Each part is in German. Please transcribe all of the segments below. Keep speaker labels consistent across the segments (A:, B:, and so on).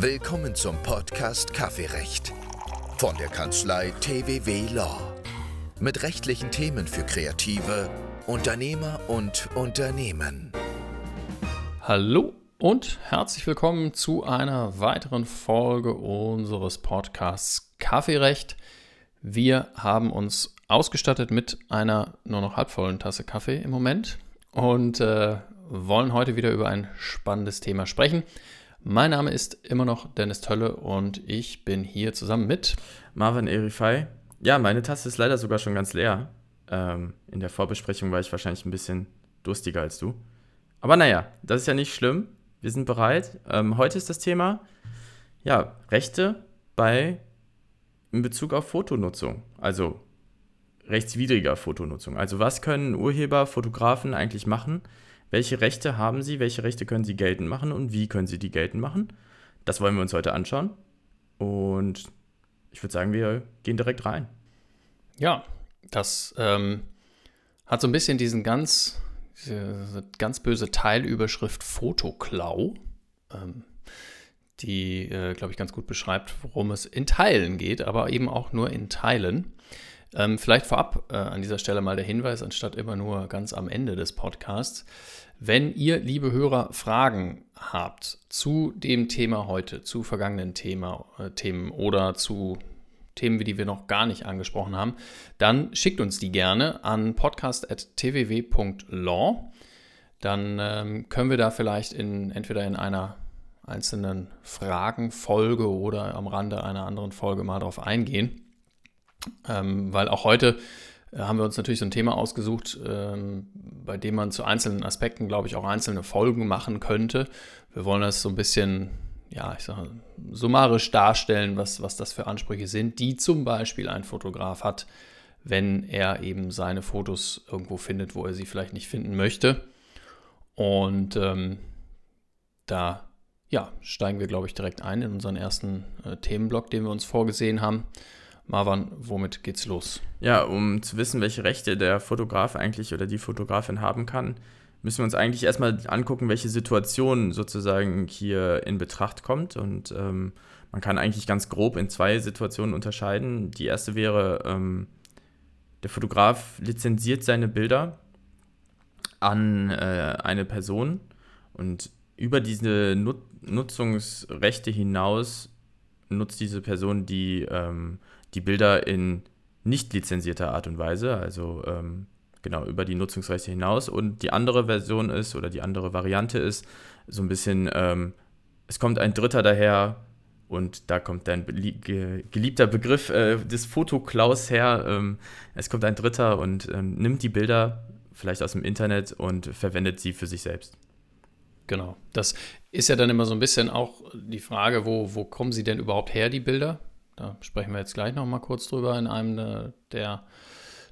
A: Willkommen zum Podcast Kaffeerecht von der Kanzlei TWW Law. Mit rechtlichen Themen für Kreative, Unternehmer und Unternehmen.
B: Hallo und herzlich willkommen zu einer weiteren Folge unseres Podcasts Kaffeerecht. Wir haben uns ausgestattet mit einer nur noch halbvollen Tasse Kaffee im Moment und äh, wollen heute wieder über ein spannendes Thema sprechen. Mein Name ist immer noch Dennis Tölle und ich bin hier zusammen mit
C: Marvin Erifai. Ja, meine Tasse ist leider sogar schon ganz leer. Ähm, in der Vorbesprechung war ich wahrscheinlich ein bisschen durstiger als du. Aber naja, das ist ja nicht schlimm. Wir sind bereit. Ähm, heute ist das Thema ja, Rechte bei in Bezug auf Fotonutzung. Also rechtswidriger Fotonutzung. Also was können Urheber, Fotografen eigentlich machen, welche Rechte haben sie? Welche Rechte können sie geltend machen und wie können sie die geltend machen? Das wollen wir uns heute anschauen. Und ich würde sagen, wir gehen direkt rein.
B: Ja, das ähm, hat so ein bisschen diesen ganz, diese ganz böse Teilüberschrift Fotoklau, ähm, die, äh, glaube ich, ganz gut beschreibt, worum es in Teilen geht, aber eben auch nur in Teilen. Ähm, vielleicht vorab äh, an dieser Stelle mal der Hinweis, anstatt immer nur ganz am Ende des Podcasts. Wenn ihr, liebe Hörer, Fragen habt zu dem Thema heute, zu vergangenen Thema, äh, Themen oder zu Themen, die wir noch gar nicht angesprochen haben, dann schickt uns die gerne an podcast.tww.law. Dann ähm, können wir da vielleicht in, entweder in einer einzelnen Fragenfolge oder am Rande einer anderen Folge mal drauf eingehen. Ähm, weil auch heute äh, haben wir uns natürlich so ein Thema ausgesucht, ähm, bei dem man zu einzelnen Aspekten, glaube ich, auch einzelne Folgen machen könnte. Wir wollen das so ein bisschen, ja, ich sage, summarisch darstellen, was, was das für Ansprüche sind, die zum Beispiel ein Fotograf hat, wenn er eben seine Fotos irgendwo findet, wo er sie vielleicht nicht finden möchte. Und ähm, da ja, steigen wir, glaube ich, direkt ein in unseren ersten äh, Themenblock, den wir uns vorgesehen haben. Marwan, womit geht's los?
C: Ja, um zu wissen, welche Rechte der Fotograf eigentlich oder die Fotografin haben kann, müssen wir uns eigentlich erstmal angucken, welche Situation sozusagen hier in Betracht kommt. Und ähm, man kann eigentlich ganz grob in zwei Situationen unterscheiden. Die erste wäre, ähm, der Fotograf lizenziert seine Bilder an äh, eine Person und über diese Nut Nutzungsrechte hinaus nutzt diese Person die ähm, die Bilder in nicht lizenzierter Art und Weise, also ähm, genau über die Nutzungsrechte hinaus. Und die andere Version ist oder die andere Variante ist so ein bisschen, ähm, es kommt ein Dritter daher und da kommt dein geliebter Begriff äh, des Fotoklaus her. Ähm, es kommt ein Dritter und ähm, nimmt die Bilder vielleicht aus dem Internet und verwendet sie für sich selbst.
B: Genau. Das ist ja dann immer so ein bisschen auch die Frage, wo, wo kommen sie denn überhaupt her, die Bilder? Da sprechen wir jetzt gleich noch mal kurz drüber in einem der, der,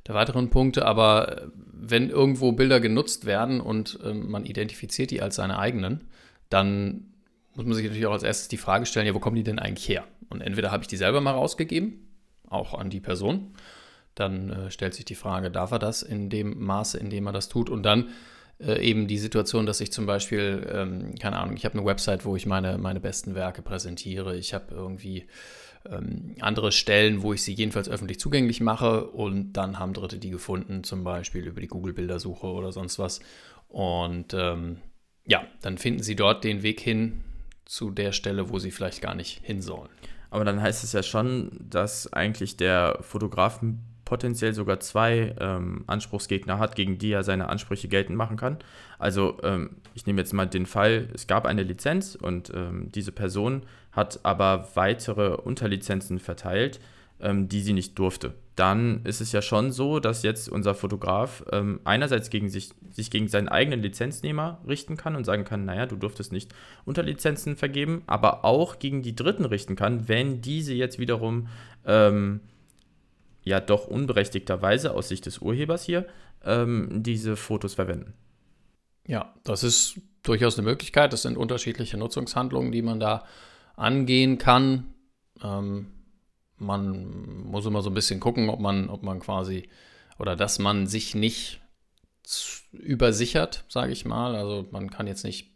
B: der weiteren Punkte. Aber äh, wenn irgendwo Bilder genutzt werden und äh, man identifiziert die als seine eigenen, dann muss man sich natürlich auch als erstes die Frage stellen, ja, wo kommen die denn eigentlich her? Und entweder habe ich die selber mal rausgegeben, auch an die Person, dann äh, stellt sich die Frage, darf er das in dem Maße, in dem er das tut? Und dann äh, eben die Situation, dass ich zum Beispiel, ähm, keine Ahnung, ich habe eine Website, wo ich meine, meine besten Werke präsentiere. Ich habe irgendwie ähm, andere Stellen, wo ich sie jedenfalls öffentlich zugänglich mache und dann haben Dritte die gefunden, zum Beispiel über die Google-Bildersuche oder sonst was. Und ähm, ja, dann finden sie dort den Weg hin zu der Stelle, wo sie vielleicht gar nicht hin sollen.
C: Aber dann heißt es ja schon, dass eigentlich der Fotograf potenziell sogar zwei ähm, Anspruchsgegner hat, gegen die er seine Ansprüche geltend machen kann. Also ähm, ich nehme jetzt mal den Fall, es gab eine Lizenz und ähm, diese Person hat aber weitere Unterlizenzen verteilt, ähm, die sie nicht durfte. Dann ist es ja schon so, dass jetzt unser Fotograf ähm, einerseits gegen sich, sich gegen seinen eigenen Lizenznehmer richten kann und sagen kann, naja, du durftest nicht Unterlizenzen vergeben, aber auch gegen die Dritten richten kann, wenn diese jetzt wiederum ähm, ja doch unberechtigterweise aus Sicht des Urhebers hier ähm, diese Fotos verwenden.
B: Ja, das ist durchaus eine Möglichkeit. Das sind unterschiedliche Nutzungshandlungen, die man da angehen kann. Ähm, man muss immer so ein bisschen gucken, ob man, ob man quasi oder dass man sich nicht übersichert, sage ich mal. Also man kann jetzt nicht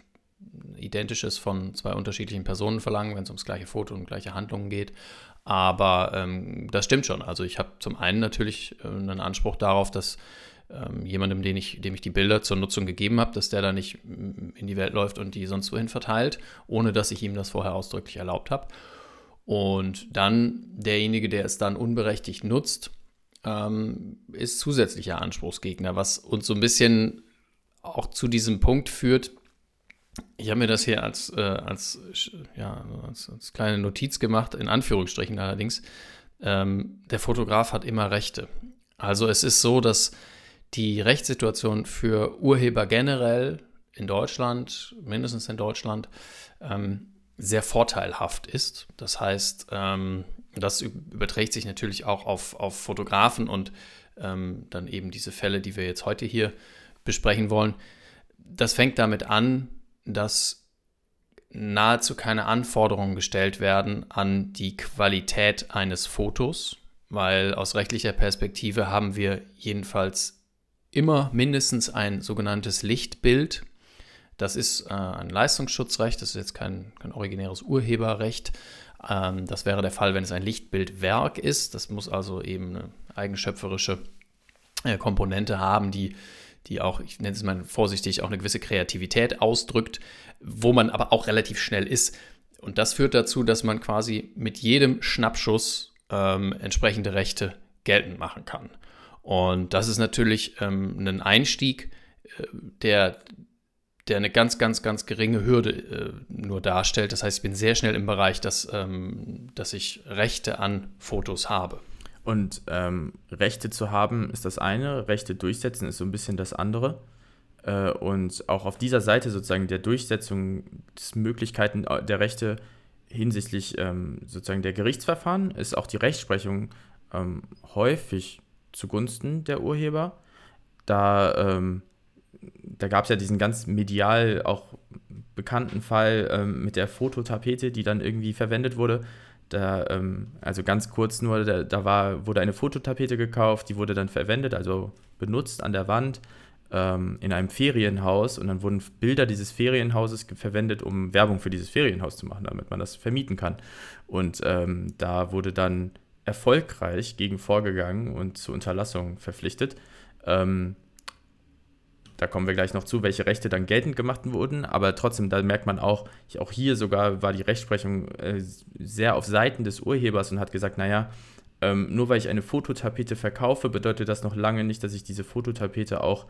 B: Identisches von zwei unterschiedlichen Personen verlangen, wenn es ums gleiche Foto und gleiche Handlungen geht. Aber ähm, das stimmt schon. Also ich habe zum einen natürlich äh, einen Anspruch darauf, dass ähm, jemandem, den ich, dem ich die Bilder zur Nutzung gegeben habe, dass der da nicht mm, in die Welt läuft und die sonst wohin verteilt, ohne dass ich ihm das vorher ausdrücklich erlaubt habe. Und dann derjenige, der es dann unberechtigt nutzt, ähm, ist zusätzlicher Anspruchsgegner, was uns so ein bisschen auch zu diesem Punkt führt. Ich habe mir das hier als, äh, als, ja, als, als, kleine Notiz gemacht, in Anführungsstrichen allerdings. Ähm, der Fotograf hat immer Rechte. Also es ist so, dass die Rechtssituation für Urheber generell in Deutschland, mindestens in Deutschland, ähm, sehr vorteilhaft ist. Das heißt, ähm, das überträgt sich natürlich auch auf, auf Fotografen und ähm, dann eben diese Fälle, die wir jetzt heute hier besprechen wollen. Das fängt damit an, dass nahezu keine Anforderungen gestellt werden an die Qualität eines Fotos, weil aus rechtlicher Perspektive haben wir jedenfalls immer mindestens ein sogenanntes Lichtbild. Das ist äh, ein Leistungsschutzrecht, das ist jetzt kein, kein originäres Urheberrecht. Ähm, das wäre der Fall, wenn es ein Lichtbildwerk ist. Das muss also eben eine eigenschöpferische äh, Komponente haben, die, die auch, ich nenne es mal vorsichtig, auch eine gewisse Kreativität ausdrückt, wo man aber auch relativ schnell ist. Und das führt dazu, dass man quasi mit jedem Schnappschuss ähm, entsprechende Rechte geltend machen kann. Und das ist natürlich ähm, ein Einstieg, äh, der, der eine ganz, ganz, ganz geringe Hürde äh, nur darstellt. Das heißt, ich bin sehr schnell im Bereich, dass, ähm, dass ich Rechte an Fotos habe.
C: Und ähm, Rechte zu haben ist das eine, Rechte durchsetzen ist so ein bisschen das andere. Äh, und auch auf dieser Seite sozusagen der Durchsetzung des Möglichkeiten der Rechte hinsichtlich ähm, sozusagen der Gerichtsverfahren ist auch die Rechtsprechung ähm, häufig zugunsten der Urheber. Da, ähm, da gab es ja diesen ganz medial auch bekannten Fall ähm, mit der Fototapete, die dann irgendwie verwendet wurde. Da, ähm, also ganz kurz nur, da, da, war, wurde eine Fototapete gekauft, die wurde dann verwendet, also benutzt an der Wand ähm, in einem Ferienhaus und dann wurden Bilder dieses Ferienhauses verwendet, um Werbung für dieses Ferienhaus zu machen, damit man das vermieten kann. Und ähm, da wurde dann erfolgreich gegen vorgegangen und zur Unterlassung verpflichtet. Da kommen wir gleich noch zu, welche Rechte dann geltend gemacht wurden, aber trotzdem, da merkt man auch, auch hier sogar war die Rechtsprechung äh, sehr auf Seiten des Urhebers und hat gesagt, naja, ähm, nur weil ich eine Fototapete verkaufe, bedeutet das noch lange nicht, dass ich diese Fototapete auch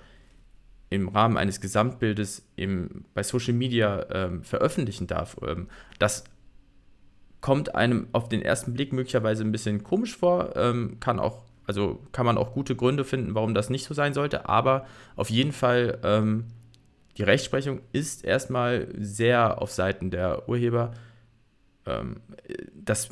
C: im Rahmen eines Gesamtbildes im, bei Social Media ähm, veröffentlichen darf. Ähm, das kommt einem auf den ersten Blick möglicherweise ein bisschen komisch vor, ähm, kann auch, also kann man auch gute Gründe finden, warum das nicht so sein sollte, aber auf jeden Fall ähm, die Rechtsprechung ist erstmal sehr auf Seiten der Urheber. Ähm, das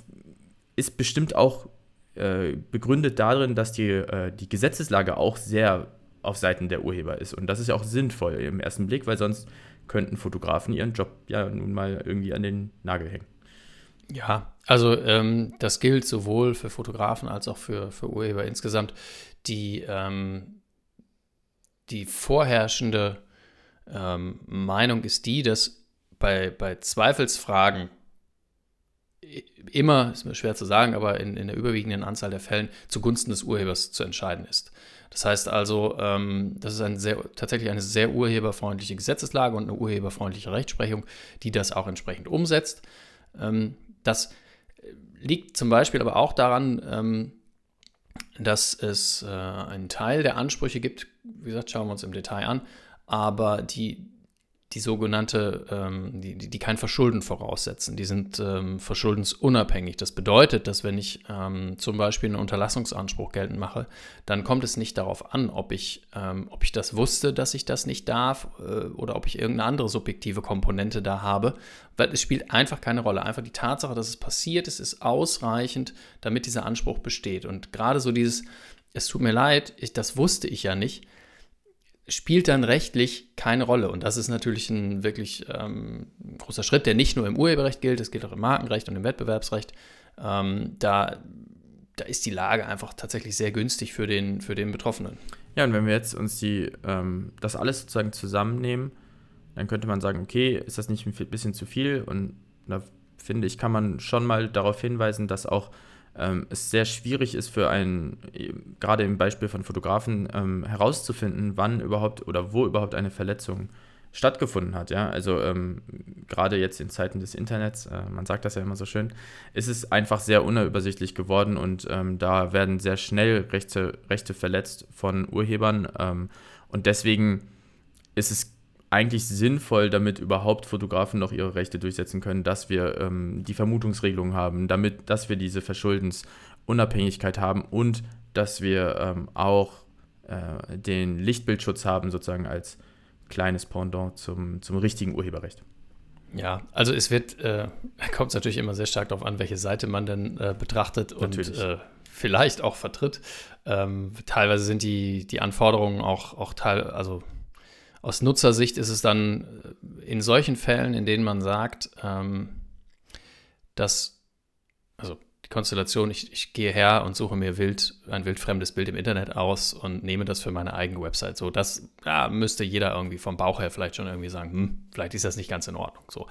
C: ist bestimmt auch äh, begründet darin, dass die, äh, die Gesetzeslage auch sehr auf Seiten der Urheber ist. Und das ist ja auch sinnvoll im ersten Blick, weil sonst könnten Fotografen ihren Job ja nun mal irgendwie an den Nagel hängen.
B: Ja, also ähm, das gilt sowohl für Fotografen als auch für, für Urheber insgesamt. Die, ähm, die vorherrschende ähm, Meinung ist die, dass bei, bei Zweifelsfragen immer, ist mir schwer zu sagen, aber in, in der überwiegenden Anzahl der Fällen zugunsten des Urhebers zu entscheiden ist. Das heißt also, ähm, das ist ein sehr, tatsächlich eine sehr urheberfreundliche Gesetzeslage und eine urheberfreundliche Rechtsprechung, die das auch entsprechend umsetzt. Ähm, das liegt zum Beispiel aber auch daran, ähm, dass es äh, einen Teil der Ansprüche gibt, wie gesagt, schauen wir uns im Detail an, aber die, die sogenannte, ähm, die, die, die, kein Verschulden voraussetzen. Die sind ähm, verschuldensunabhängig. Das bedeutet, dass wenn ich ähm, zum Beispiel einen Unterlassungsanspruch geltend mache, dann kommt es nicht darauf an, ob ich, ähm, ob ich das wusste, dass ich das nicht darf äh, oder ob ich irgendeine andere subjektive Komponente da habe, weil es spielt einfach keine Rolle. Einfach die Tatsache, dass es passiert ist, ist ausreichend, damit dieser Anspruch besteht. Und gerade so dieses, es tut mir leid, ich, das wusste ich ja nicht, spielt dann rechtlich keine Rolle. Und das ist natürlich ein wirklich ähm, großer Schritt, der nicht nur im Urheberrecht gilt, es gilt auch im Markenrecht und im Wettbewerbsrecht. Ähm, da, da ist die Lage einfach tatsächlich sehr günstig für den, für den Betroffenen.
C: Ja, und wenn wir jetzt uns die, ähm, das alles sozusagen zusammennehmen, dann könnte man sagen, okay, ist das nicht ein bisschen zu viel? Und da finde ich, kann man schon mal darauf hinweisen, dass auch ähm, es sehr schwierig ist für einen, gerade im Beispiel von Fotografen, ähm, herauszufinden, wann überhaupt oder wo überhaupt eine Verletzung stattgefunden hat. Ja? Also ähm, gerade jetzt in Zeiten des Internets, äh, man sagt das ja immer so schön, ist es einfach sehr unübersichtlich geworden und ähm, da werden sehr schnell Rechte, Rechte verletzt von Urhebern ähm, und deswegen ist es eigentlich sinnvoll, damit überhaupt Fotografen noch ihre Rechte durchsetzen können, dass wir ähm, die Vermutungsregelung haben, damit, dass wir diese Verschuldensunabhängigkeit haben und dass wir ähm, auch äh, den Lichtbildschutz haben, sozusagen als kleines Pendant zum, zum richtigen Urheberrecht.
B: Ja, also es wird, äh, kommt es natürlich immer sehr stark darauf an, welche Seite man denn äh, betrachtet natürlich. und äh, vielleicht auch vertritt. Ähm, teilweise sind die, die Anforderungen auch, auch teil, also aus Nutzersicht ist es dann äh, in solchen Fällen, in denen man sagt, ähm, dass, die Konstellation, ich, ich gehe her und suche mir wild, ein wildfremdes Bild im Internet aus und nehme das für meine eigene Website. So, das ja, müsste jeder irgendwie vom Bauch her vielleicht schon irgendwie sagen, hm, vielleicht ist das nicht ganz in Ordnung. So.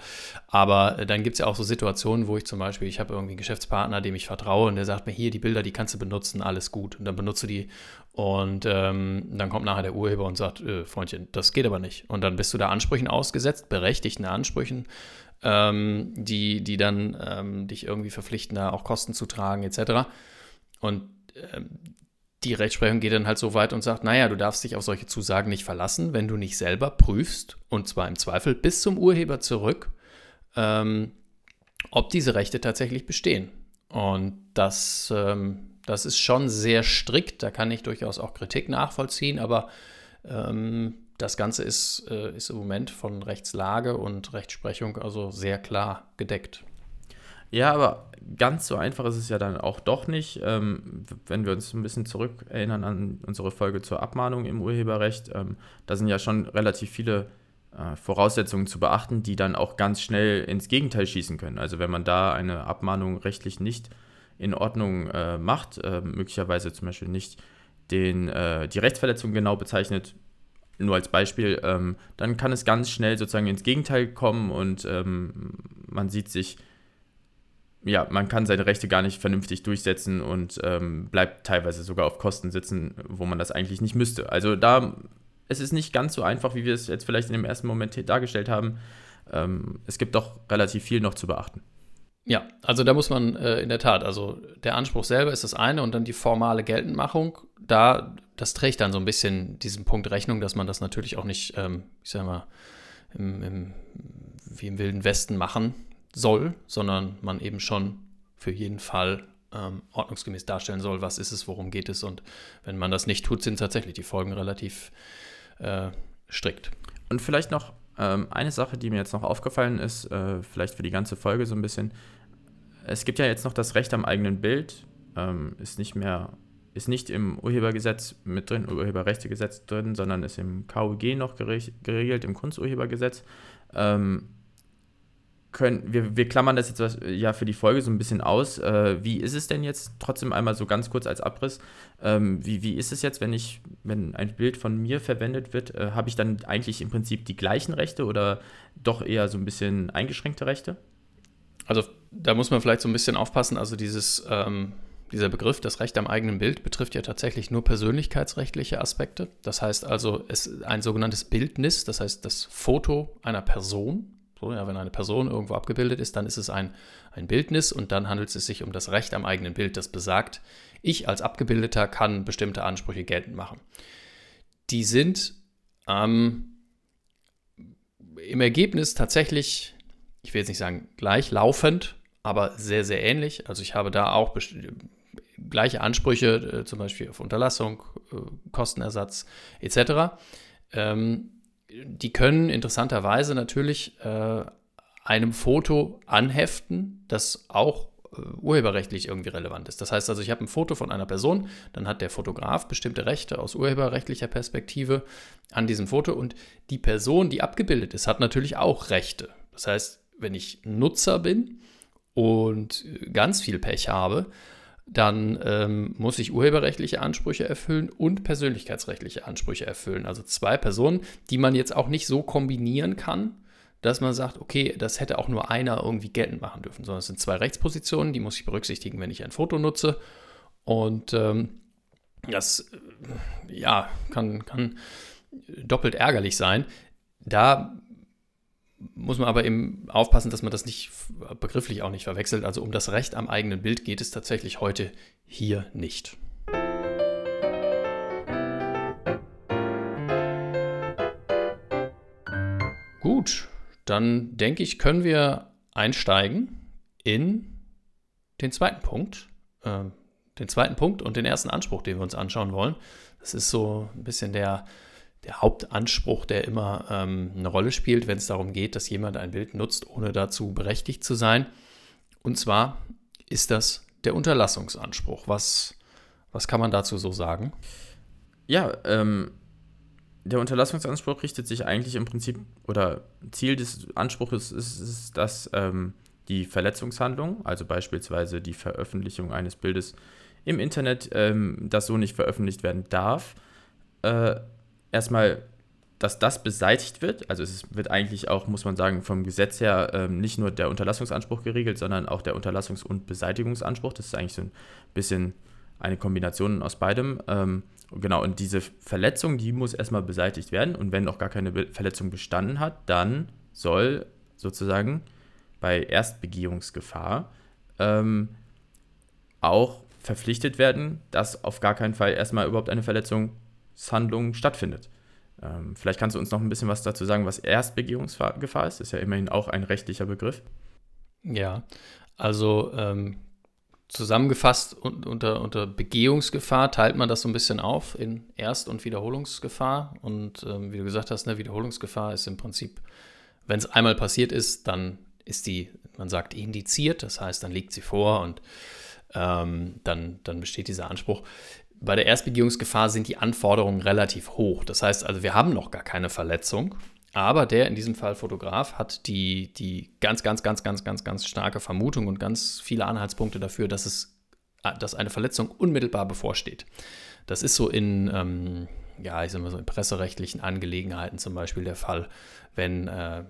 B: Aber äh, dann gibt es ja auch so Situationen, wo ich zum Beispiel, ich habe irgendwie einen Geschäftspartner, dem ich vertraue und der sagt mir, hier, die Bilder, die kannst du benutzen, alles gut. Und dann benutze die und ähm, dann kommt nachher der Urheber und sagt, äh, Freundchen, das geht aber nicht. Und dann bist du da Ansprüchen ausgesetzt, berechtigten Ansprüchen ähm, die, die dann ähm, dich irgendwie verpflichten, da auch Kosten zu tragen, etc. Und ähm, die Rechtsprechung geht dann halt so weit und sagt, naja, du darfst dich auf solche Zusagen nicht verlassen, wenn du nicht selber prüfst, und zwar im Zweifel bis zum Urheber zurück, ähm, ob diese Rechte tatsächlich bestehen. Und das, ähm, das ist schon sehr strikt, da kann ich durchaus auch Kritik nachvollziehen, aber ähm, das Ganze ist, äh, ist im Moment von Rechtslage und Rechtsprechung also sehr klar gedeckt.
C: Ja, aber ganz so einfach ist es ja dann auch doch nicht. Ähm, wenn wir uns ein bisschen zurück erinnern an unsere Folge zur Abmahnung im Urheberrecht, ähm, da sind ja schon relativ viele äh, Voraussetzungen zu beachten, die dann auch ganz schnell ins Gegenteil schießen können. Also wenn man da eine Abmahnung rechtlich nicht in Ordnung äh, macht, äh, möglicherweise zum Beispiel nicht den, äh, die Rechtsverletzung genau bezeichnet, nur als Beispiel, ähm, dann kann es ganz schnell sozusagen ins Gegenteil kommen und ähm, man sieht sich, ja, man kann seine Rechte gar nicht vernünftig durchsetzen und ähm, bleibt teilweise sogar auf Kosten sitzen, wo man das eigentlich nicht müsste. Also da, es ist nicht ganz so einfach, wie wir es jetzt vielleicht in dem ersten Moment dargestellt haben. Ähm, es gibt doch relativ viel noch zu beachten.
B: Ja, also da muss man äh, in der Tat, also der Anspruch selber ist das eine und dann die formale Geltendmachung, da, das trägt dann so ein bisschen diesen Punkt Rechnung, dass man das natürlich auch nicht, ähm, ich sag mal, im, im, wie im Wilden Westen machen soll, sondern man eben schon für jeden Fall ähm, ordnungsgemäß darstellen soll, was ist es, worum geht es und wenn man das nicht tut, sind tatsächlich die Folgen relativ äh, strikt.
C: Und vielleicht noch ähm, eine Sache, die mir jetzt noch aufgefallen ist, äh, vielleicht für die ganze Folge so ein bisschen, es gibt ja jetzt noch das Recht am eigenen Bild, ähm, ist nicht mehr, ist nicht im Urhebergesetz mit drin, Urheberrechtegesetz drin, sondern ist im KUG noch geregelt, im Kunsturhebergesetz. Ähm, können, wir, wir klammern das jetzt was, ja für die Folge so ein bisschen aus. Äh, wie ist es denn jetzt trotzdem einmal so ganz kurz als Abriss? Ähm, wie, wie ist es jetzt, wenn ich, wenn ein Bild von mir verwendet wird, äh, habe ich dann eigentlich im Prinzip die gleichen Rechte oder doch eher so ein bisschen eingeschränkte Rechte?
B: Also da muss man vielleicht so ein bisschen aufpassen. Also dieses, ähm, dieser Begriff, das Recht am eigenen Bild, betrifft ja tatsächlich nur persönlichkeitsrechtliche Aspekte. Das heißt also, es ist ein sogenanntes Bildnis, das heißt das Foto einer Person. So, ja, wenn eine Person irgendwo abgebildet ist, dann ist es ein, ein Bildnis und dann handelt es sich um das Recht am eigenen Bild, das besagt, ich als Abgebildeter kann bestimmte Ansprüche geltend machen. Die sind ähm, im Ergebnis tatsächlich ich will jetzt nicht sagen gleichlaufend, aber sehr, sehr ähnlich. Also ich habe da auch gleiche Ansprüche, äh, zum Beispiel auf Unterlassung, äh, Kostenersatz etc. Ähm, die können interessanterweise natürlich äh, einem Foto anheften, das auch äh, urheberrechtlich irgendwie relevant ist. Das heißt also, ich habe ein Foto von einer Person, dann hat der Fotograf bestimmte Rechte aus urheberrechtlicher Perspektive an diesem Foto und die Person, die abgebildet ist, hat natürlich auch Rechte. Das heißt, wenn ich Nutzer bin und ganz viel Pech habe, dann ähm, muss ich urheberrechtliche Ansprüche erfüllen und persönlichkeitsrechtliche Ansprüche erfüllen. Also zwei Personen, die man jetzt auch nicht so kombinieren kann, dass man sagt, okay, das hätte auch nur einer irgendwie geltend machen dürfen, sondern es sind zwei Rechtspositionen, die muss ich berücksichtigen, wenn ich ein Foto nutze. Und ähm, das äh, ja, kann, kann doppelt ärgerlich sein. Da muss man aber eben aufpassen, dass man das nicht begrifflich auch nicht verwechselt. Also um das Recht am eigenen Bild geht es tatsächlich heute hier nicht. Gut, dann denke ich, können wir einsteigen in den zweiten Punkt. Äh, den zweiten Punkt und den ersten Anspruch, den wir uns anschauen wollen. Das ist so ein bisschen der der Hauptanspruch, der immer ähm, eine Rolle spielt, wenn es darum geht, dass jemand ein Bild nutzt, ohne dazu berechtigt zu sein. Und zwar ist das der Unterlassungsanspruch. Was, was kann man dazu so sagen?
C: Ja, ähm, der Unterlassungsanspruch richtet sich eigentlich im Prinzip oder Ziel des Anspruches ist, ist dass ähm, die Verletzungshandlung, also beispielsweise die Veröffentlichung eines Bildes im Internet, ähm, das so nicht veröffentlicht werden darf, äh, erstmal, dass das beseitigt wird. Also es wird eigentlich auch, muss man sagen, vom Gesetz her ähm, nicht nur der Unterlassungsanspruch geregelt, sondern auch der Unterlassungs- und Beseitigungsanspruch. Das ist eigentlich so ein bisschen eine Kombination aus beidem. Ähm, genau, und diese Verletzung, die muss erstmal beseitigt werden. Und wenn noch gar keine Be Verletzung bestanden hat, dann soll sozusagen bei Erstbegehungsgefahr ähm, auch verpflichtet werden, dass auf gar keinen Fall erstmal überhaupt eine Verletzung Handlung stattfindet. Ähm, vielleicht kannst du uns noch ein bisschen was dazu sagen, was Erstbegehungsgefahr ist. Ist ja immerhin auch ein rechtlicher Begriff.
B: Ja, also ähm, zusammengefasst unter, unter Begehungsgefahr teilt man das so ein bisschen auf in Erst- und Wiederholungsgefahr. Und ähm, wie du gesagt hast, eine Wiederholungsgefahr ist im Prinzip, wenn es einmal passiert ist, dann ist die, man sagt, indiziert. Das heißt, dann liegt sie vor und ähm, dann, dann besteht dieser Anspruch bei der Erstbegehungsgefahr sind die Anforderungen relativ hoch. Das heißt also, wir haben noch gar keine Verletzung, aber der in diesem Fall Fotograf hat die, die ganz, ganz, ganz, ganz, ganz, ganz starke Vermutung und ganz viele Anhaltspunkte dafür, dass, es, dass eine Verletzung unmittelbar bevorsteht. Das ist so in, ähm, ja, ich sag mal so in presserechtlichen Angelegenheiten zum Beispiel der Fall, wenn äh,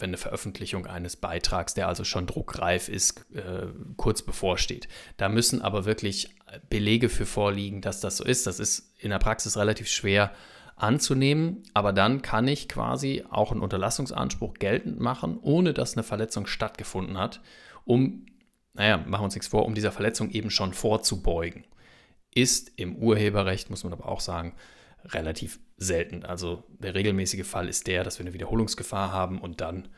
B: wenn eine Veröffentlichung eines Beitrags, der also schon druckreif ist, äh, kurz bevorsteht. Da müssen aber wirklich Belege für vorliegen, dass das so ist. Das ist in der Praxis relativ schwer anzunehmen, aber dann kann ich quasi auch einen Unterlassungsanspruch geltend machen, ohne dass eine Verletzung stattgefunden hat, um, naja, machen wir uns nichts vor, um dieser Verletzung eben schon vorzubeugen. Ist im Urheberrecht, muss man aber auch sagen, relativ selten. Also der regelmäßige Fall ist der, dass wir eine Wiederholungsgefahr haben und dann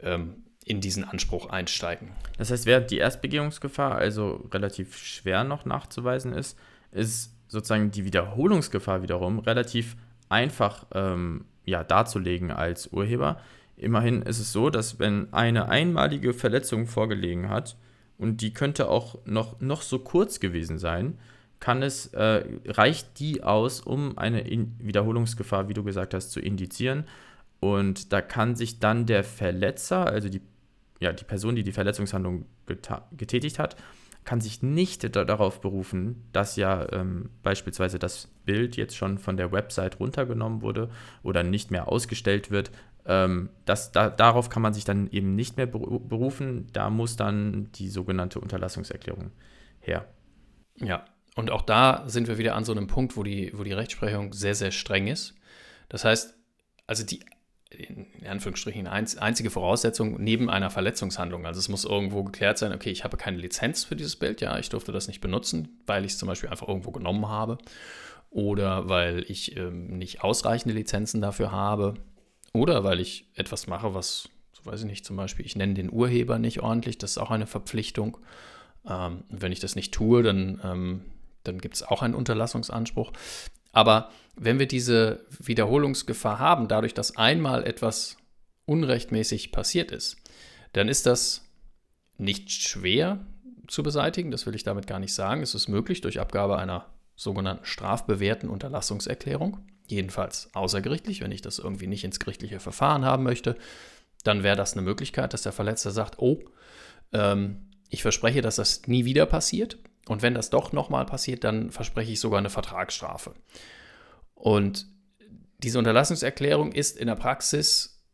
B: ähm, in diesen Anspruch einsteigen.
C: Das heißt, während die Erstbegehungsgefahr also relativ schwer noch nachzuweisen ist, ist sozusagen die Wiederholungsgefahr wiederum relativ einfach ähm, ja, darzulegen als Urheber. Immerhin ist es so, dass wenn eine einmalige Verletzung vorgelegen hat und die könnte auch noch, noch so kurz gewesen sein, kann es, äh, reicht die aus, um eine In Wiederholungsgefahr, wie du gesagt hast, zu indizieren. Und da kann sich dann der Verletzer, also die, ja, die Person, die die Verletzungshandlung getätigt hat, kann sich nicht da darauf berufen, dass ja ähm, beispielsweise das Bild jetzt schon von der Website runtergenommen wurde oder nicht mehr ausgestellt wird. Ähm, das, da, darauf kann man sich dann eben nicht mehr berufen. Da muss dann die sogenannte Unterlassungserklärung her.
B: Ja, und auch da sind wir wieder an so einem Punkt, wo die, wo die Rechtsprechung sehr, sehr streng ist. Das heißt, also die in Anführungsstrichen einzige Voraussetzung neben einer Verletzungshandlung. Also es muss irgendwo geklärt sein, okay, ich habe keine Lizenz für dieses Bild, ja, ich durfte das nicht benutzen, weil ich es zum Beispiel einfach irgendwo genommen habe oder weil ich ähm, nicht ausreichende Lizenzen dafür habe oder weil ich etwas mache, was, so weiß ich nicht, zum Beispiel, ich nenne den Urheber nicht ordentlich, das ist auch eine Verpflichtung. Ähm, wenn ich das nicht tue, dann ähm, dann gibt es auch einen Unterlassungsanspruch. Aber wenn wir diese Wiederholungsgefahr haben, dadurch, dass einmal etwas unrechtmäßig passiert ist, dann ist das nicht schwer zu beseitigen. Das will ich damit gar nicht sagen. Es ist möglich durch Abgabe einer sogenannten strafbewährten Unterlassungserklärung. Jedenfalls außergerichtlich, wenn ich das irgendwie nicht ins gerichtliche Verfahren haben möchte, dann wäre das eine Möglichkeit, dass der Verletzter sagt, oh, ähm, ich verspreche, dass das nie wieder passiert Und wenn das doch nochmal passiert, dann verspreche ich sogar eine Vertragsstrafe. Und diese Unterlassungserklärung ist in der Praxis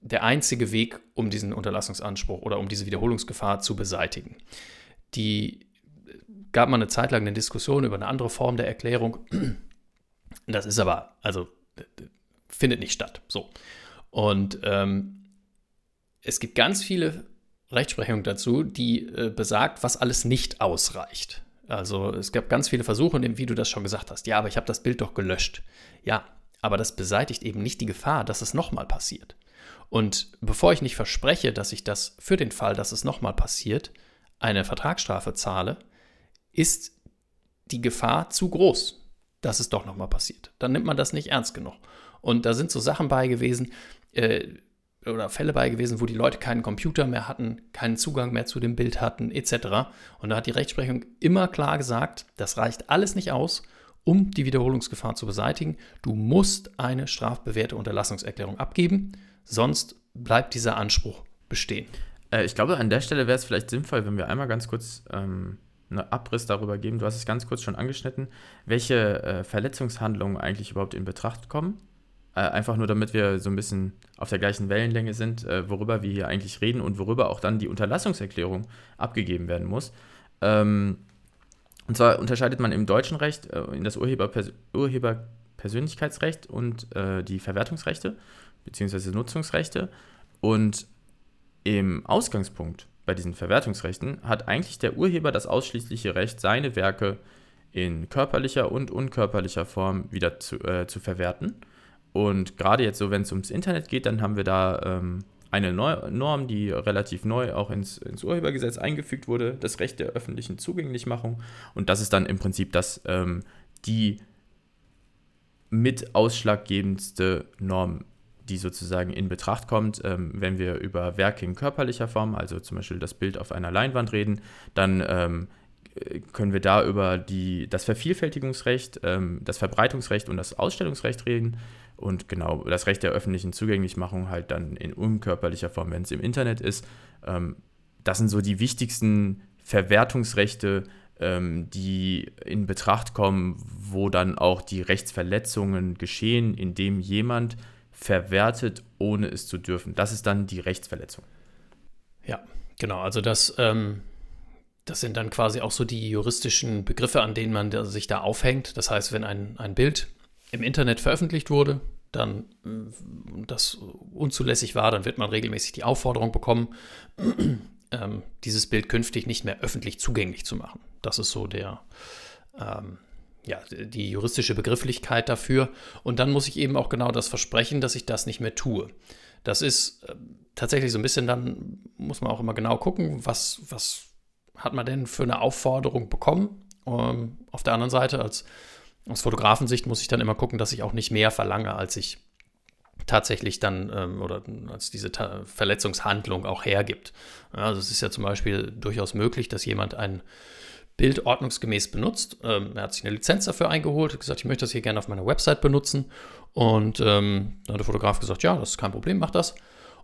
B: der einzige Weg, um diesen Unterlassungsanspruch oder um diese Wiederholungsgefahr zu beseitigen. Die gab mal eine Zeit lang eine Diskussion über eine andere Form der Erklärung. Das ist aber, also findet nicht statt. So. Und ähm, es gibt ganz viele Rechtsprechungen dazu, die äh, besagt, was alles nicht ausreicht. Also es gab ganz viele Versuche, wie du das schon gesagt hast. Ja, aber ich habe das Bild doch gelöscht. Ja, aber das beseitigt eben nicht die Gefahr, dass es nochmal passiert. Und bevor ich nicht verspreche, dass ich das für den Fall, dass es nochmal passiert, eine Vertragsstrafe zahle, ist die Gefahr zu groß, dass es doch nochmal passiert. Dann nimmt man das nicht ernst genug. Und da sind so Sachen bei gewesen, äh, oder Fälle bei gewesen, wo die Leute keinen Computer mehr hatten, keinen Zugang mehr zu dem Bild hatten, etc. Und da hat die Rechtsprechung immer klar gesagt, das reicht alles nicht aus, um die Wiederholungsgefahr zu beseitigen. Du musst eine strafbewährte Unterlassungserklärung abgeben, sonst bleibt dieser Anspruch bestehen.
C: Äh, ich glaube, an der Stelle wäre es vielleicht sinnvoll, wenn wir einmal ganz kurz ähm, einen Abriss darüber geben. Du hast es ganz kurz schon angeschnitten, welche äh, Verletzungshandlungen eigentlich überhaupt in Betracht kommen einfach nur, damit wir so ein bisschen auf der gleichen Wellenlänge sind, äh, worüber wir hier eigentlich reden und worüber auch dann die Unterlassungserklärung abgegeben werden muss. Ähm, und zwar unterscheidet man im deutschen Recht äh, in das Urheberpers Urheberpersönlichkeitsrecht und äh, die Verwertungsrechte bzw. Nutzungsrechte. Und im Ausgangspunkt bei diesen Verwertungsrechten hat eigentlich der Urheber das ausschließliche Recht, seine Werke in körperlicher und unkörperlicher Form wieder zu, äh, zu verwerten. Und gerade jetzt so, wenn es ums Internet geht, dann haben wir da ähm, eine Neu Norm, die relativ neu auch ins, ins, Urhebergesetz eingefügt wurde, das Recht der öffentlichen Zugänglichmachung. Und das ist dann im Prinzip das, ähm, die mit ausschlaggebendste Norm, die sozusagen in Betracht kommt, ähm, wenn wir über Werke in körperlicher Form, also zum Beispiel das Bild auf einer Leinwand reden, dann ähm, können wir da über die, das Vervielfältigungsrecht, ähm, das Verbreitungsrecht und das Ausstellungsrecht reden und genau das Recht der öffentlichen Zugänglichmachung halt dann in unkörperlicher Form, wenn es im Internet ist. Ähm, das sind so die wichtigsten Verwertungsrechte, ähm, die in Betracht kommen, wo dann auch die Rechtsverletzungen geschehen, indem jemand verwertet, ohne es zu dürfen. Das ist dann die Rechtsverletzung.
B: Ja, genau. Also das, ähm, das sind dann quasi auch so die juristischen Begriffe, an denen man sich da aufhängt. Das heißt, wenn ein, ein Bild im Internet veröffentlicht wurde, dann äh, das unzulässig war, dann wird man regelmäßig die Aufforderung bekommen, ähm, dieses Bild künftig nicht mehr öffentlich zugänglich zu machen. Das ist so der, ähm, ja, die juristische Begrifflichkeit dafür. Und dann muss ich eben auch genau das versprechen, dass ich das nicht mehr tue. Das ist äh, tatsächlich so ein bisschen, dann muss man auch immer genau gucken, was, was hat man denn für eine Aufforderung bekommen. Ähm, auf der anderen Seite als aus Fotografensicht muss ich dann immer gucken, dass ich auch nicht mehr verlange, als ich tatsächlich dann ähm, oder als diese Ta Verletzungshandlung auch hergibt. Ja, also es ist ja zum Beispiel durchaus möglich, dass jemand ein Bild ordnungsgemäß benutzt. Ähm, er hat sich eine Lizenz dafür eingeholt, hat gesagt, ich möchte das hier gerne auf meiner Website benutzen. Und ähm, dann hat der Fotograf gesagt, ja, das ist kein Problem, mach das.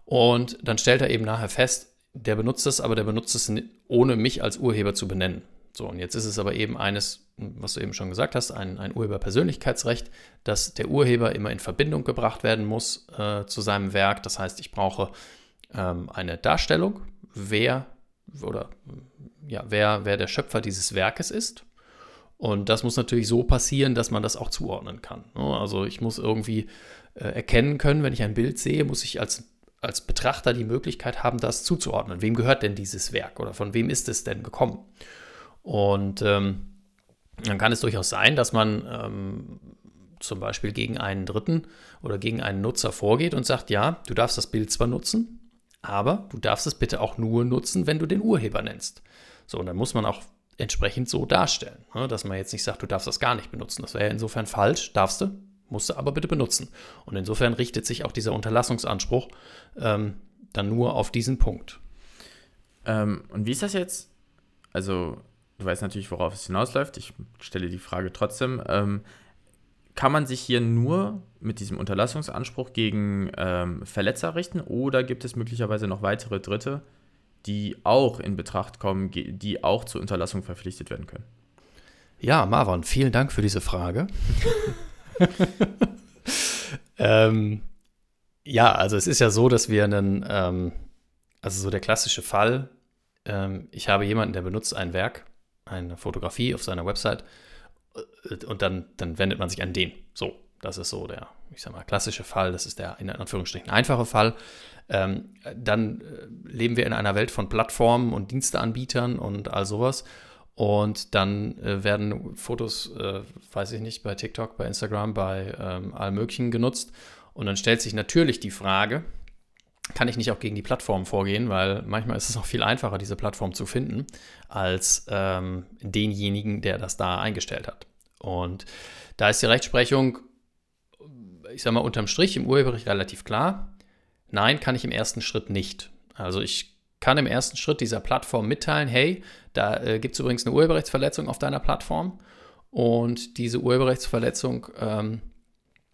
B: Und dann stellt er eben nachher fest, der benutzt es, aber der benutzt es ohne mich als Urheber zu benennen. So, und jetzt ist es aber eben eines, was du eben schon gesagt hast, ein, ein Urheberpersönlichkeitsrecht, dass der Urheber immer in Verbindung gebracht werden muss äh, zu seinem Werk. Das heißt, ich brauche ähm, eine Darstellung, wer oder ja, wer, wer der Schöpfer dieses Werkes ist. Und das muss natürlich so passieren, dass man das auch zuordnen kann. Ne? Also ich muss irgendwie äh, erkennen können, wenn ich ein Bild sehe, muss ich als, als Betrachter die Möglichkeit haben, das zuzuordnen. Wem gehört denn dieses Werk oder von wem ist es denn gekommen? Und ähm, dann kann es durchaus sein, dass man ähm, zum Beispiel gegen einen Dritten oder gegen einen Nutzer vorgeht und sagt, ja, du darfst das Bild zwar nutzen, aber du darfst es bitte auch nur nutzen, wenn du den Urheber nennst. So, und dann muss man auch entsprechend so darstellen, ne, dass man jetzt nicht sagt, du darfst das gar nicht benutzen. Das wäre ja insofern falsch, darfst du, musst du aber bitte benutzen. Und insofern richtet sich auch dieser Unterlassungsanspruch ähm, dann nur auf diesen Punkt.
C: Ähm, und wie ist das jetzt? Also du weißt natürlich, worauf es hinausläuft. Ich stelle die Frage trotzdem. Ähm, kann man sich hier nur mit diesem Unterlassungsanspruch gegen ähm, Verletzer richten oder gibt es möglicherweise noch weitere Dritte, die auch in Betracht kommen, die auch zur Unterlassung verpflichtet werden können?
B: Ja, Marwan, vielen Dank für diese Frage. ähm, ja, also es ist ja so, dass wir einen, ähm, also so der klassische Fall, ähm, ich habe jemanden, der benutzt ein Werk, eine Fotografie auf seiner Website äh, und dann, dann wendet man sich an den. So, das ist so der, ich sag mal, klassische Fall, das ist der in Anführungsstrichen einfache Fall. Ähm, dann äh, leben wir in einer Welt von Plattformen und Diensteanbietern und all sowas. Und dann äh, werden Fotos, äh, weiß ich nicht, bei TikTok, bei Instagram, bei ähm, allem Möglichen genutzt. Und dann stellt sich natürlich die Frage, kann ich nicht auch gegen die Plattform vorgehen, weil manchmal ist es auch viel einfacher, diese Plattform zu finden, als ähm, denjenigen, der das da eingestellt hat. Und da ist die Rechtsprechung, ich sage mal, unterm Strich im Urheberrecht relativ klar. Nein, kann ich im ersten Schritt nicht. Also ich kann im ersten Schritt dieser Plattform mitteilen, hey, da äh, gibt es übrigens eine Urheberrechtsverletzung auf deiner Plattform. Und diese Urheberrechtsverletzung, ähm,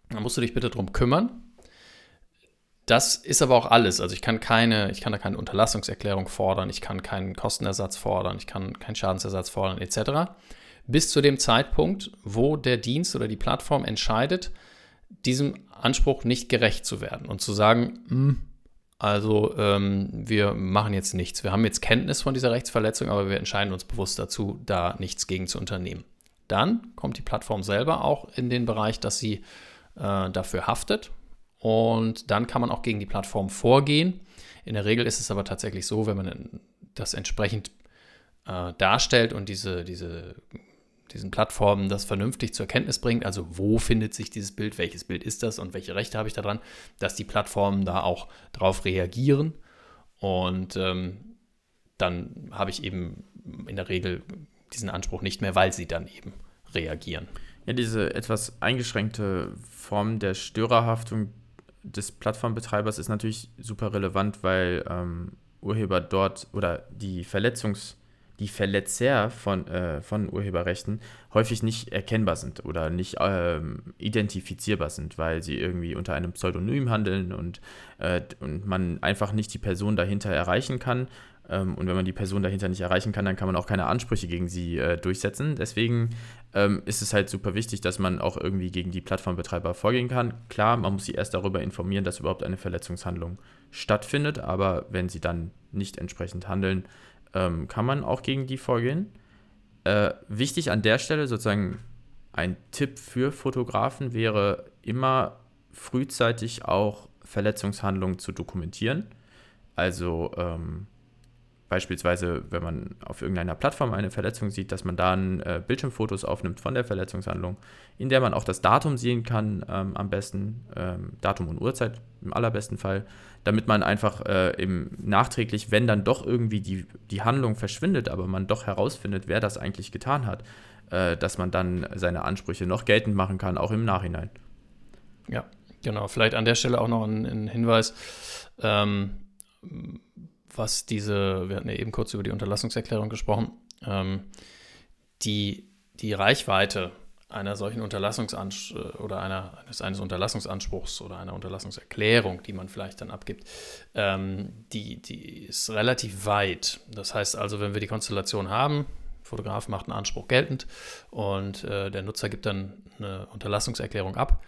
B: da musst du dich bitte drum kümmern. Das ist aber auch alles. Also ich kann keine, ich kann da keine Unterlassungserklärung fordern, ich kann keinen Kostenersatz fordern, ich kann keinen Schadensersatz fordern, etc. Bis zu dem Zeitpunkt, wo der Dienst oder die Plattform entscheidet, diesem Anspruch nicht gerecht zu werden und zu sagen, hm, also ähm, wir machen jetzt nichts. Wir haben jetzt Kenntnis von dieser Rechtsverletzung, aber wir entscheiden uns bewusst dazu, da nichts gegen zu unternehmen. Dann kommt die Plattform selber auch in den Bereich, dass sie äh, dafür haftet und dann kann man auch gegen die Plattform vorgehen. In der Regel ist es aber tatsächlich so, wenn man das entsprechend äh, darstellt und diese, diese, diesen Plattformen das vernünftig zur Kenntnis bringt, also wo findet sich dieses Bild, welches Bild ist das und welche Rechte habe ich daran, dass die Plattformen da auch drauf reagieren. Und ähm, dann habe ich eben in der Regel diesen Anspruch nicht mehr, weil sie dann eben reagieren.
C: Ja, diese etwas eingeschränkte Form der Störerhaftung, des Plattformbetreibers ist natürlich super relevant, weil ähm, Urheber dort oder die Verletzungs- die Verletzer von, äh, von Urheberrechten häufig nicht erkennbar sind oder nicht ähm, identifizierbar sind, weil sie irgendwie unter einem Pseudonym handeln und, äh, und man einfach nicht die Person dahinter erreichen kann. Ähm, und wenn man die Person dahinter nicht erreichen kann, dann kann man auch keine Ansprüche gegen sie äh, durchsetzen. Deswegen ähm, ist es halt super wichtig, dass man auch irgendwie gegen die Plattformbetreiber vorgehen kann. Klar, man muss sie erst darüber informieren, dass überhaupt eine Verletzungshandlung stattfindet, aber wenn sie dann nicht entsprechend handeln, ähm, kann man auch gegen die vorgehen. Äh, wichtig an der Stelle sozusagen ein Tipp für Fotografen wäre immer frühzeitig auch Verletzungshandlungen zu dokumentieren. Also ähm, Beispielsweise, wenn man auf irgendeiner Plattform eine Verletzung sieht, dass man dann äh, Bildschirmfotos aufnimmt von der Verletzungshandlung, in der man auch das Datum sehen kann, ähm, am besten, ähm, Datum und Uhrzeit im allerbesten Fall, damit man einfach äh, im, nachträglich, wenn dann doch irgendwie die, die Handlung verschwindet, aber man doch herausfindet, wer das eigentlich getan hat, äh, dass man dann seine Ansprüche noch geltend machen kann, auch im Nachhinein.
B: Ja, genau. Vielleicht an der Stelle auch noch ein, ein Hinweis. Ähm, was diese, wir hatten ja eben kurz über die Unterlassungserklärung gesprochen, ähm, die, die Reichweite einer solchen Unterlassungsanspruch oder einer, eines, eines Unterlassungsanspruchs oder einer Unterlassungserklärung, die man vielleicht dann abgibt, ähm, die, die ist relativ weit. Das heißt also, wenn wir die Konstellation haben, Fotograf macht einen Anspruch geltend und äh, der Nutzer gibt dann eine Unterlassungserklärung ab,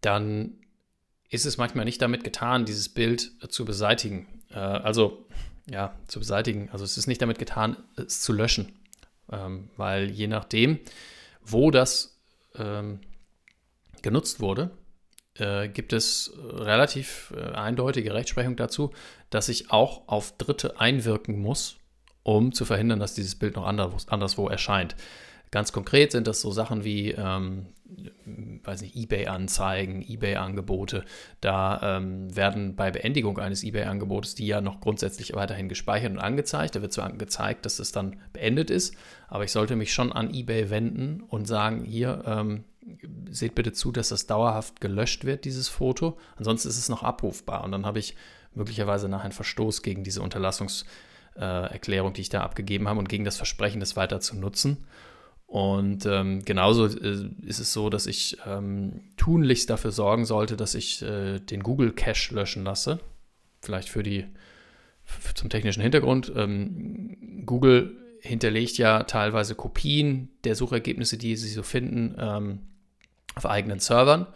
B: dann ist es manchmal nicht damit getan, dieses Bild zu beseitigen. Äh, also, ja, zu beseitigen. Also es ist nicht damit getan, es zu löschen. Ähm, weil je nachdem, wo das ähm, genutzt wurde, äh, gibt es relativ äh, eindeutige Rechtsprechung dazu, dass ich auch auf Dritte einwirken muss, um zu verhindern, dass dieses Bild noch anderswo erscheint. Ganz konkret sind das so Sachen wie, ähm, weiß nicht, eBay-Anzeigen, eBay-Angebote. Da ähm, werden bei Beendigung eines eBay-Angebotes die ja noch grundsätzlich weiterhin gespeichert und angezeigt. Da wird zwar gezeigt, dass es dann beendet ist, aber ich sollte mich schon an eBay wenden und sagen, hier, ähm, seht bitte zu, dass das dauerhaft gelöscht wird, dieses Foto. Ansonsten ist es noch abrufbar und dann habe ich möglicherweise nachher einen Verstoß gegen diese Unterlassungserklärung, die ich da abgegeben habe und gegen das Versprechen, das weiter zu nutzen. Und ähm, genauso äh, ist es so, dass ich ähm, tunlichst dafür sorgen sollte, dass ich äh, den Google Cache löschen lasse. Vielleicht für die, zum technischen Hintergrund. Ähm, Google hinterlegt ja teilweise Kopien der Suchergebnisse, die sie so finden, ähm, auf eigenen Servern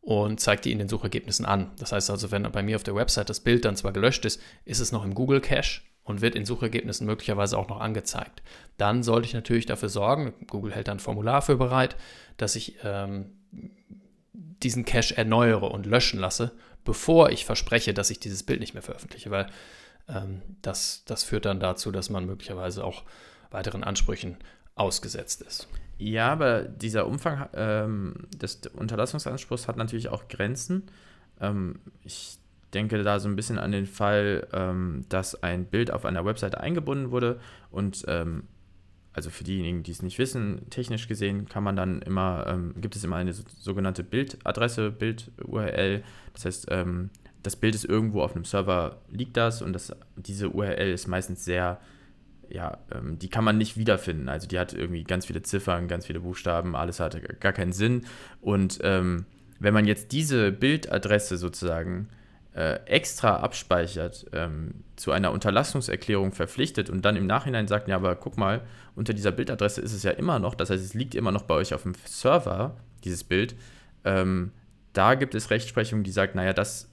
B: und zeigt die in den Suchergebnissen an. Das heißt also, wenn bei mir auf der Website das Bild dann zwar gelöscht ist, ist es noch im Google Cache und wird in Suchergebnissen möglicherweise auch noch angezeigt. Dann sollte ich natürlich dafür sorgen, Google hält dann ein Formular für bereit, dass ich ähm, diesen Cache erneuere und löschen lasse, bevor ich verspreche, dass ich dieses Bild nicht mehr veröffentliche, weil ähm, das, das führt dann dazu, dass man möglicherweise auch weiteren Ansprüchen ausgesetzt ist.
C: Ja, aber dieser Umfang ähm, des Unterlassungsanspruchs hat natürlich auch Grenzen. Ähm, ich denke da so ein bisschen an den Fall, ähm, dass ein Bild auf einer Webseite eingebunden wurde und ähm, also für diejenigen, die es nicht wissen, technisch gesehen kann man dann immer, ähm, gibt es immer eine sogenannte Bildadresse, Bild-URL. Das heißt, ähm, das Bild ist irgendwo auf einem Server, liegt das und das, diese URL ist meistens sehr, ja, ähm, die kann man nicht wiederfinden. Also die hat irgendwie ganz viele Ziffern, ganz viele Buchstaben, alles hat gar keinen Sinn. Und ähm, wenn man jetzt diese Bildadresse sozusagen äh, extra abspeichert, ähm, zu einer Unterlassungserklärung verpflichtet und dann im Nachhinein sagt, ja, aber guck mal, unter dieser Bildadresse ist es ja immer noch, das heißt, es liegt immer noch bei euch auf dem Server, dieses Bild, ähm, da gibt es Rechtsprechung, die sagt, naja, das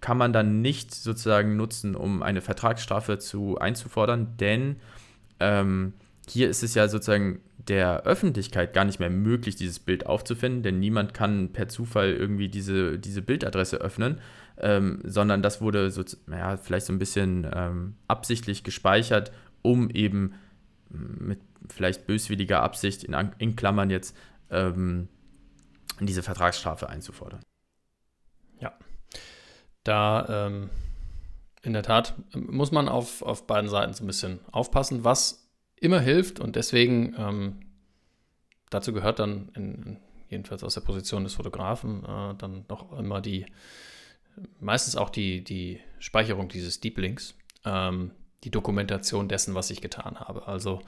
C: kann man dann nicht sozusagen nutzen, um eine Vertragsstrafe zu einzufordern, denn ähm, hier ist es ja sozusagen der Öffentlichkeit gar nicht mehr möglich, dieses Bild aufzufinden, denn niemand kann per Zufall irgendwie diese, diese Bildadresse öffnen, ähm, sondern das wurde so, ja, vielleicht so ein bisschen ähm, absichtlich gespeichert, um eben mit vielleicht böswilliger Absicht, in, in Klammern jetzt, ähm, diese Vertragsstrafe einzufordern.
B: Ja, da ähm, in der Tat muss man auf, auf beiden Seiten so ein bisschen aufpassen, was immer hilft und deswegen ähm, dazu gehört dann in, jedenfalls aus der Position des Fotografen äh, dann noch immer die meistens auch die, die Speicherung dieses Deep Links, ähm, die Dokumentation dessen, was ich getan habe. Also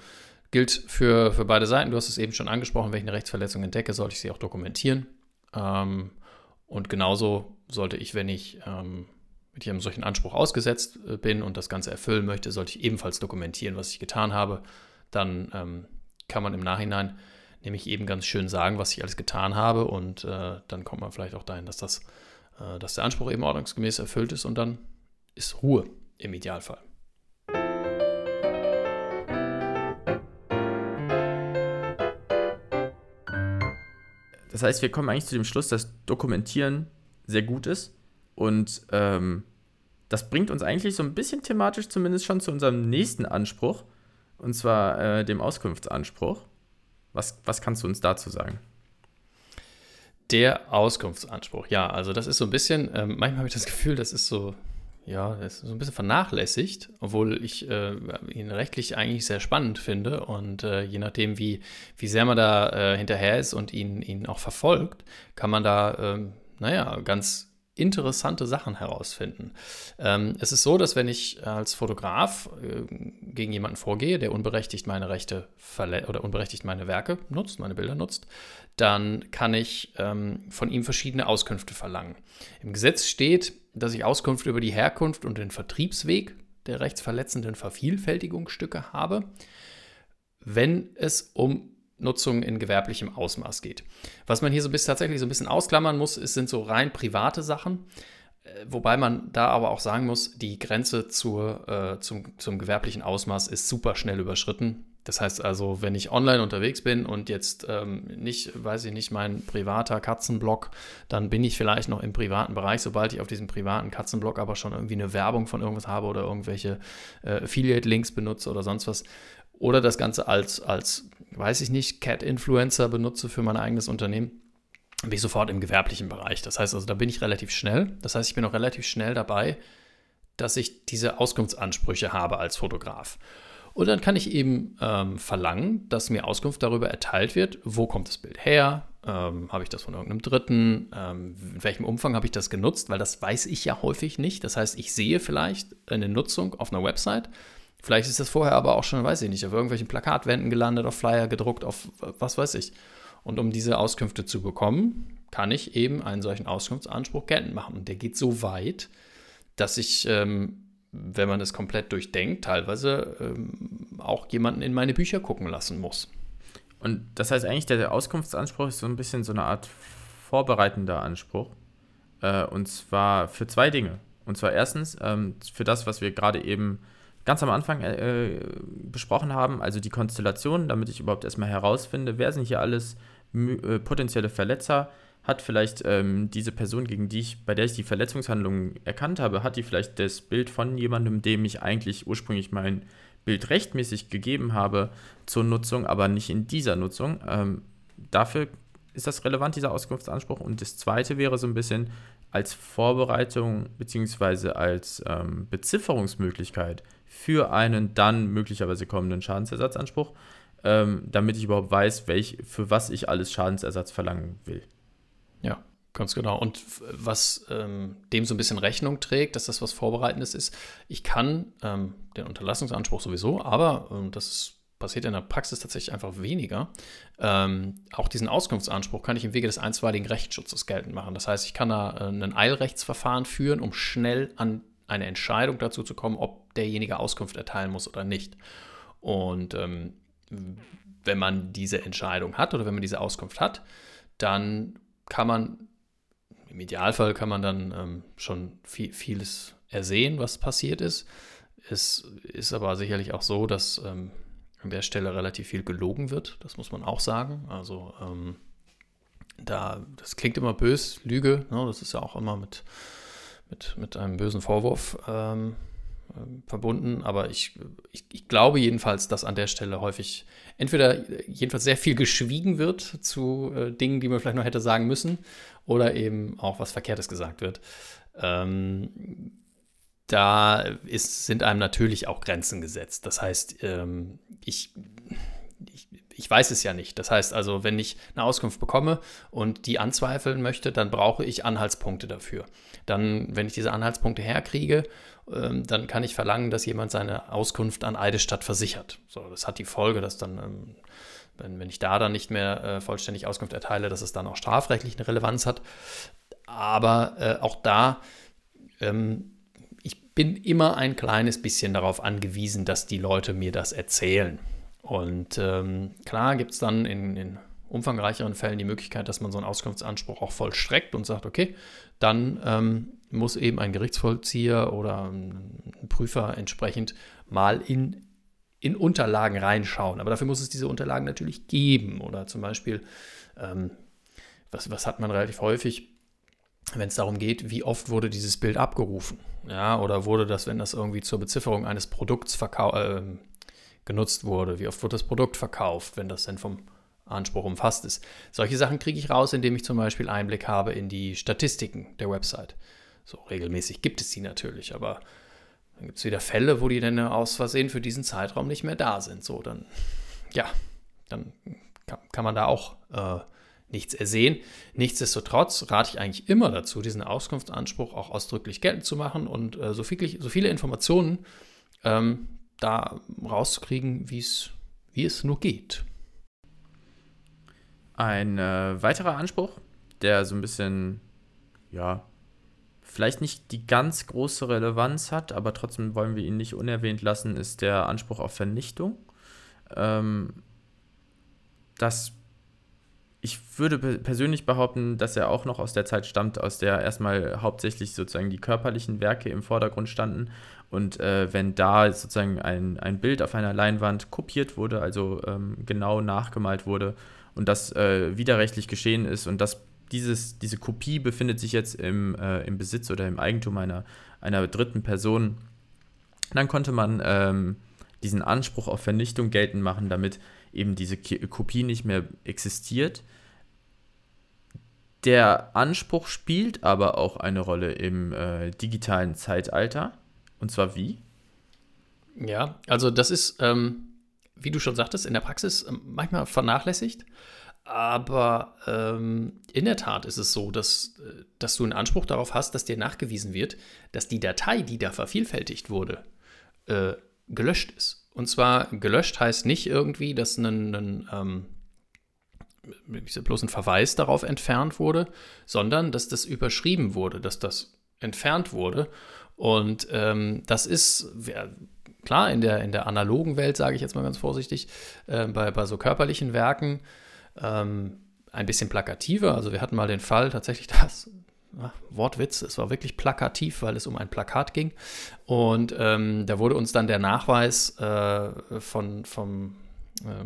B: gilt für, für beide Seiten. Du hast es eben schon angesprochen, wenn ich eine Rechtsverletzung entdecke, sollte ich sie auch dokumentieren. Ähm, und genauso sollte ich, wenn ich ähm, mit einem solchen Anspruch ausgesetzt äh, bin und das Ganze erfüllen möchte, sollte ich ebenfalls dokumentieren, was ich getan habe. Dann ähm, kann man im Nachhinein nämlich eben ganz schön sagen, was ich alles getan habe und äh, dann kommt man vielleicht auch dahin, dass, das, äh, dass der Anspruch eben ordnungsgemäß erfüllt ist und dann ist Ruhe im Idealfall.
C: Das heißt, wir kommen eigentlich zu dem Schluss, dass Dokumentieren sehr gut ist und ähm, das bringt uns eigentlich so ein bisschen thematisch zumindest schon zu unserem nächsten Anspruch, und zwar äh, dem Auskunftsanspruch. Was, was kannst du uns dazu sagen?
B: Der Auskunftsanspruch, ja, also das ist so ein bisschen, ähm, manchmal habe ich das Gefühl, das ist so, ja, das ist so ein bisschen vernachlässigt, obwohl ich äh, ihn rechtlich eigentlich sehr spannend finde und äh, je nachdem, wie, wie sehr man da äh, hinterher ist und ihn, ihn auch verfolgt, kann man da, ähm, naja, ganz interessante Sachen herausfinden. Ähm, es ist so, dass wenn ich als Fotograf äh, gegen jemanden vorgehe, der unberechtigt meine Rechte oder unberechtigt meine Werke nutzt, meine Bilder nutzt, dann kann ich ähm, von ihm verschiedene Auskünfte verlangen. Im Gesetz steht, dass ich Auskunft über die Herkunft und den Vertriebsweg der rechtsverletzenden Vervielfältigungsstücke habe, wenn es um Nutzung in gewerblichem Ausmaß geht. Was man hier so bis tatsächlich so ein bisschen ausklammern muss, ist, sind so rein private Sachen. Äh, wobei man da aber auch sagen muss, die Grenze zur, äh, zum, zum gewerblichen Ausmaß ist super schnell überschritten. Das heißt also, wenn ich online unterwegs bin und jetzt ähm, nicht, weiß ich nicht, mein privater Katzenblock, dann bin ich vielleicht noch im privaten Bereich. Sobald ich auf diesem privaten Katzenblock aber schon irgendwie eine Werbung von irgendwas habe oder irgendwelche äh, Affiliate-Links benutze oder sonst was, oder das Ganze als, als weiß ich nicht, Cat-Influencer benutze für mein eigenes Unternehmen, bin ich sofort im gewerblichen Bereich. Das heißt also, da bin ich relativ schnell. Das heißt, ich bin auch relativ schnell dabei, dass ich diese Auskunftsansprüche habe als Fotograf. Und dann kann ich eben ähm, verlangen, dass mir Auskunft darüber erteilt wird, wo kommt das Bild her, ähm, habe ich das von irgendeinem Dritten, ähm, in welchem Umfang habe ich das genutzt, weil das weiß ich ja häufig nicht. Das heißt, ich sehe vielleicht eine Nutzung auf einer Website, Vielleicht ist das vorher aber auch schon, weiß ich nicht, auf irgendwelchen Plakatwänden gelandet, auf Flyer gedruckt, auf was weiß ich. Und um diese Auskünfte zu bekommen, kann ich eben einen solchen Auskunftsanspruch geltend machen. Und der geht so weit, dass ich ähm, wenn man es komplett durchdenkt, teilweise ähm, auch jemanden in meine Bücher gucken lassen muss.
C: Und das heißt eigentlich, der Auskunftsanspruch ist so ein bisschen so eine Art vorbereitender Anspruch. Äh, und zwar für zwei Dinge. Und zwar erstens ähm, für das, was wir gerade eben ganz am Anfang äh, besprochen haben, also die Konstellation, damit ich überhaupt erstmal herausfinde, wer sind hier alles äh, potenzielle Verletzer, hat vielleicht ähm, diese Person, gegen die ich, bei der ich die Verletzungshandlung erkannt habe, hat die vielleicht das Bild von jemandem, dem ich eigentlich ursprünglich mein Bild rechtmäßig gegeben habe zur Nutzung, aber nicht in dieser Nutzung. Ähm, dafür ist das relevant, dieser Auskunftsanspruch. Und das zweite wäre so ein bisschen als Vorbereitung bzw. als ähm, Bezifferungsmöglichkeit für einen dann möglicherweise kommenden Schadensersatzanspruch, ähm, damit ich überhaupt weiß, welch, für was ich alles Schadensersatz verlangen will.
B: Ja, ganz genau. Und was ähm, dem so ein bisschen Rechnung trägt, dass das was Vorbereitendes ist, ich kann ähm, den Unterlassungsanspruch sowieso, aber ähm, das ist passiert in der Praxis tatsächlich einfach weniger. Ähm, auch diesen Auskunftsanspruch kann ich im Wege des einstweiligen Rechtsschutzes geltend machen. Das heißt, ich kann da äh, ein Eilrechtsverfahren führen, um schnell an eine Entscheidung dazu zu kommen, ob derjenige Auskunft erteilen muss oder nicht. Und ähm, wenn man diese Entscheidung hat oder wenn man diese Auskunft hat, dann kann man, im Idealfall kann man dann ähm, schon viel, vieles ersehen, was passiert ist. Es ist aber sicherlich auch so, dass ähm, an der Stelle relativ viel gelogen wird. Das muss man auch sagen. Also ähm, da, das klingt immer bös, Lüge. Ne? Das ist ja auch immer mit, mit, mit einem bösen Vorwurf ähm, äh, verbunden. Aber ich, ich, ich, glaube jedenfalls, dass an der Stelle häufig entweder jedenfalls sehr viel geschwiegen wird zu äh, Dingen, die man vielleicht noch hätte sagen müssen, oder eben auch was Verkehrtes gesagt wird. Ähm, da ist, sind einem natürlich auch Grenzen gesetzt. Das heißt, ähm, ich, ich, ich, weiß es ja nicht. Das heißt also, wenn ich eine Auskunft bekomme und die anzweifeln möchte, dann brauche ich Anhaltspunkte dafür. Dann, wenn ich diese Anhaltspunkte herkriege, ähm, dann kann ich verlangen, dass jemand seine Auskunft an Eidesstadt versichert. So, das hat die Folge, dass dann ähm, wenn, ich da dann nicht mehr äh, vollständig Auskunft erteile, dass es dann auch strafrechtlich eine Relevanz hat. Aber äh, auch da ähm, bin immer ein kleines bisschen darauf angewiesen, dass die Leute mir das erzählen. Und ähm, klar gibt es dann in, in, umfangreicheren Fällen die Möglichkeit, dass man so einen Auskunftsanspruch auch vollstreckt und sagt, okay, dann ähm, muss eben ein Gerichtsvollzieher oder ein Prüfer entsprechend mal in, in Unterlagen reinschauen. Aber dafür muss es diese Unterlagen natürlich geben. Oder zum Beispiel, ähm, was, was hat man relativ häufig? wenn es darum geht, wie oft wurde dieses Bild abgerufen. Ja, oder wurde das, wenn das irgendwie zur Bezifferung eines Produkts äh, genutzt wurde, wie oft wurde das Produkt verkauft, wenn das denn vom Anspruch umfasst ist. Solche Sachen kriege ich raus, indem ich zum Beispiel Einblick habe in die Statistiken der Website. So regelmäßig gibt es die natürlich, aber dann gibt es wieder Fälle, wo die dann aus Versehen für diesen Zeitraum nicht mehr da sind. So, dann, ja, dann kann, kann man da auch äh, nichts ersehen. Nichtsdestotrotz rate ich eigentlich immer dazu, diesen Auskunftsanspruch auch ausdrücklich geltend zu machen und äh, so, viel, so, viele Informationen ähm, da rauszukriegen, wie es nur geht.
C: Ein äh, weiterer Anspruch, der so ein bisschen, ja, vielleicht nicht die ganz große Relevanz hat, aber trotzdem wollen wir ihn nicht unerwähnt lassen, ist der Anspruch auf Vernichtung. Ähm, das ich würde persönlich behaupten, dass er auch noch aus der Zeit stammt, aus der erstmal hauptsächlich sozusagen die körperlichen Werke im Vordergrund standen. Und äh, wenn da sozusagen ein, ein Bild auf einer Leinwand kopiert wurde, also ähm, genau nachgemalt wurde und das äh, widerrechtlich geschehen ist und das, dieses, diese Kopie befindet sich jetzt im, äh, im Besitz oder im Eigentum einer, einer dritten Person, dann konnte man ähm, diesen Anspruch auf Vernichtung geltend machen, damit eben diese Kopie nicht mehr existiert. Der Anspruch spielt aber auch eine Rolle im äh, digitalen Zeitalter. Und zwar wie?
B: Ja, also das ist, ähm, wie du schon sagtest, in der Praxis ähm, manchmal vernachlässigt. Aber ähm, in der Tat ist es so, dass, äh, dass du einen Anspruch darauf hast, dass dir nachgewiesen wird, dass die Datei, die da vervielfältigt wurde, äh, gelöscht ist. Und zwar gelöscht heißt nicht irgendwie, dass ein, ein ähm, bloß ein Verweis darauf entfernt wurde, sondern dass das überschrieben wurde, dass das entfernt wurde Und ähm, das ist, klar, in der, in der analogen Welt, sage ich jetzt mal ganz vorsichtig, äh, bei, bei so körperlichen Werken ähm, ein bisschen plakativer. Also wir hatten mal den Fall tatsächlich, dass Wortwitz, es war wirklich plakativ, weil es um ein Plakat ging. Und ähm, da wurde uns dann der Nachweis äh, von, vom, äh,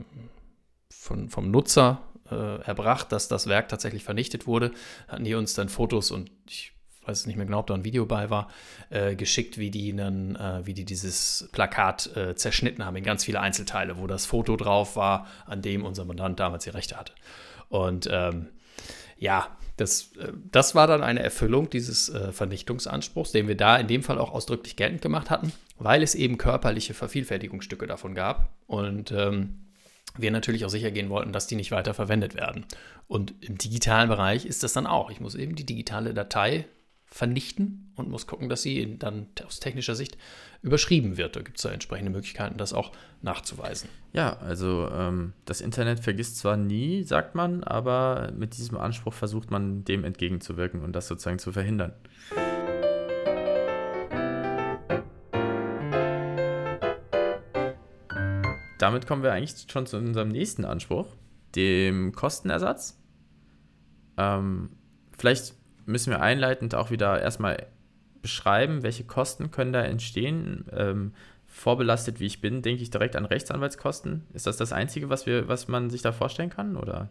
B: von, vom Nutzer äh, erbracht, dass das Werk tatsächlich vernichtet wurde. Hatten die uns dann Fotos und ich weiß nicht mehr genau, ob da ein Video bei war, äh, geschickt, wie die, dann, äh, wie die dieses Plakat äh, zerschnitten haben in ganz viele Einzelteile, wo das Foto drauf war, an dem unser Mandant damals die Rechte hatte. Und ähm, ja, das, äh, das war dann eine Erfüllung dieses äh, Vernichtungsanspruchs, den wir da in dem Fall auch ausdrücklich geltend gemacht hatten, weil es eben körperliche Vervielfältigungsstücke davon gab. Und ähm, wir natürlich auch sicher gehen wollten, dass die nicht weiter verwendet werden. Und im digitalen Bereich ist das dann auch. Ich muss eben die digitale Datei vernichten und muss gucken, dass sie dann aus technischer Sicht überschrieben wird. Da gibt es da entsprechende Möglichkeiten, das auch nachzuweisen.
C: Ja, also ähm, das Internet vergisst zwar nie, sagt man, aber mit diesem Anspruch versucht man dem entgegenzuwirken und das sozusagen zu verhindern. Damit kommen wir eigentlich schon zu unserem nächsten Anspruch, dem Kostenersatz. Ähm, vielleicht müssen wir einleitend auch wieder erstmal beschreiben, welche Kosten können da entstehen. Ähm, vorbelastet wie ich bin, denke ich direkt an Rechtsanwaltskosten. Ist das das Einzige, was, wir, was man sich da vorstellen kann? Oder?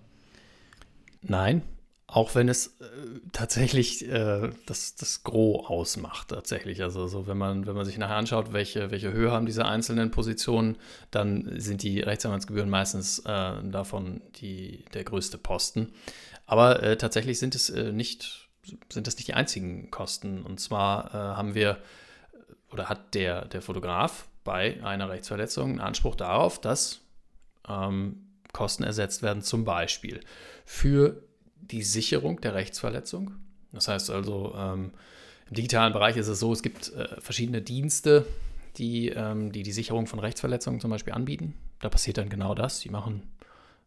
B: Nein, auch wenn es äh, tatsächlich äh, das, das Gros ausmacht, tatsächlich. Also so, wenn man, wenn man sich nachher anschaut, welche, welche Höhe haben diese einzelnen Positionen, dann sind die Rechtsanwaltsgebühren meistens äh, davon die, der größte Posten. Aber äh, tatsächlich sind es äh, nicht sind das nicht die einzigen Kosten. Und zwar äh, haben wir oder hat der, der Fotograf bei einer Rechtsverletzung einen Anspruch darauf, dass ähm, Kosten ersetzt werden, zum Beispiel für die Sicherung der Rechtsverletzung. Das heißt also, ähm, im digitalen Bereich ist es so, es gibt äh, verschiedene Dienste, die, ähm, die die Sicherung von Rechtsverletzungen zum Beispiel anbieten. Da passiert dann genau das. Die machen,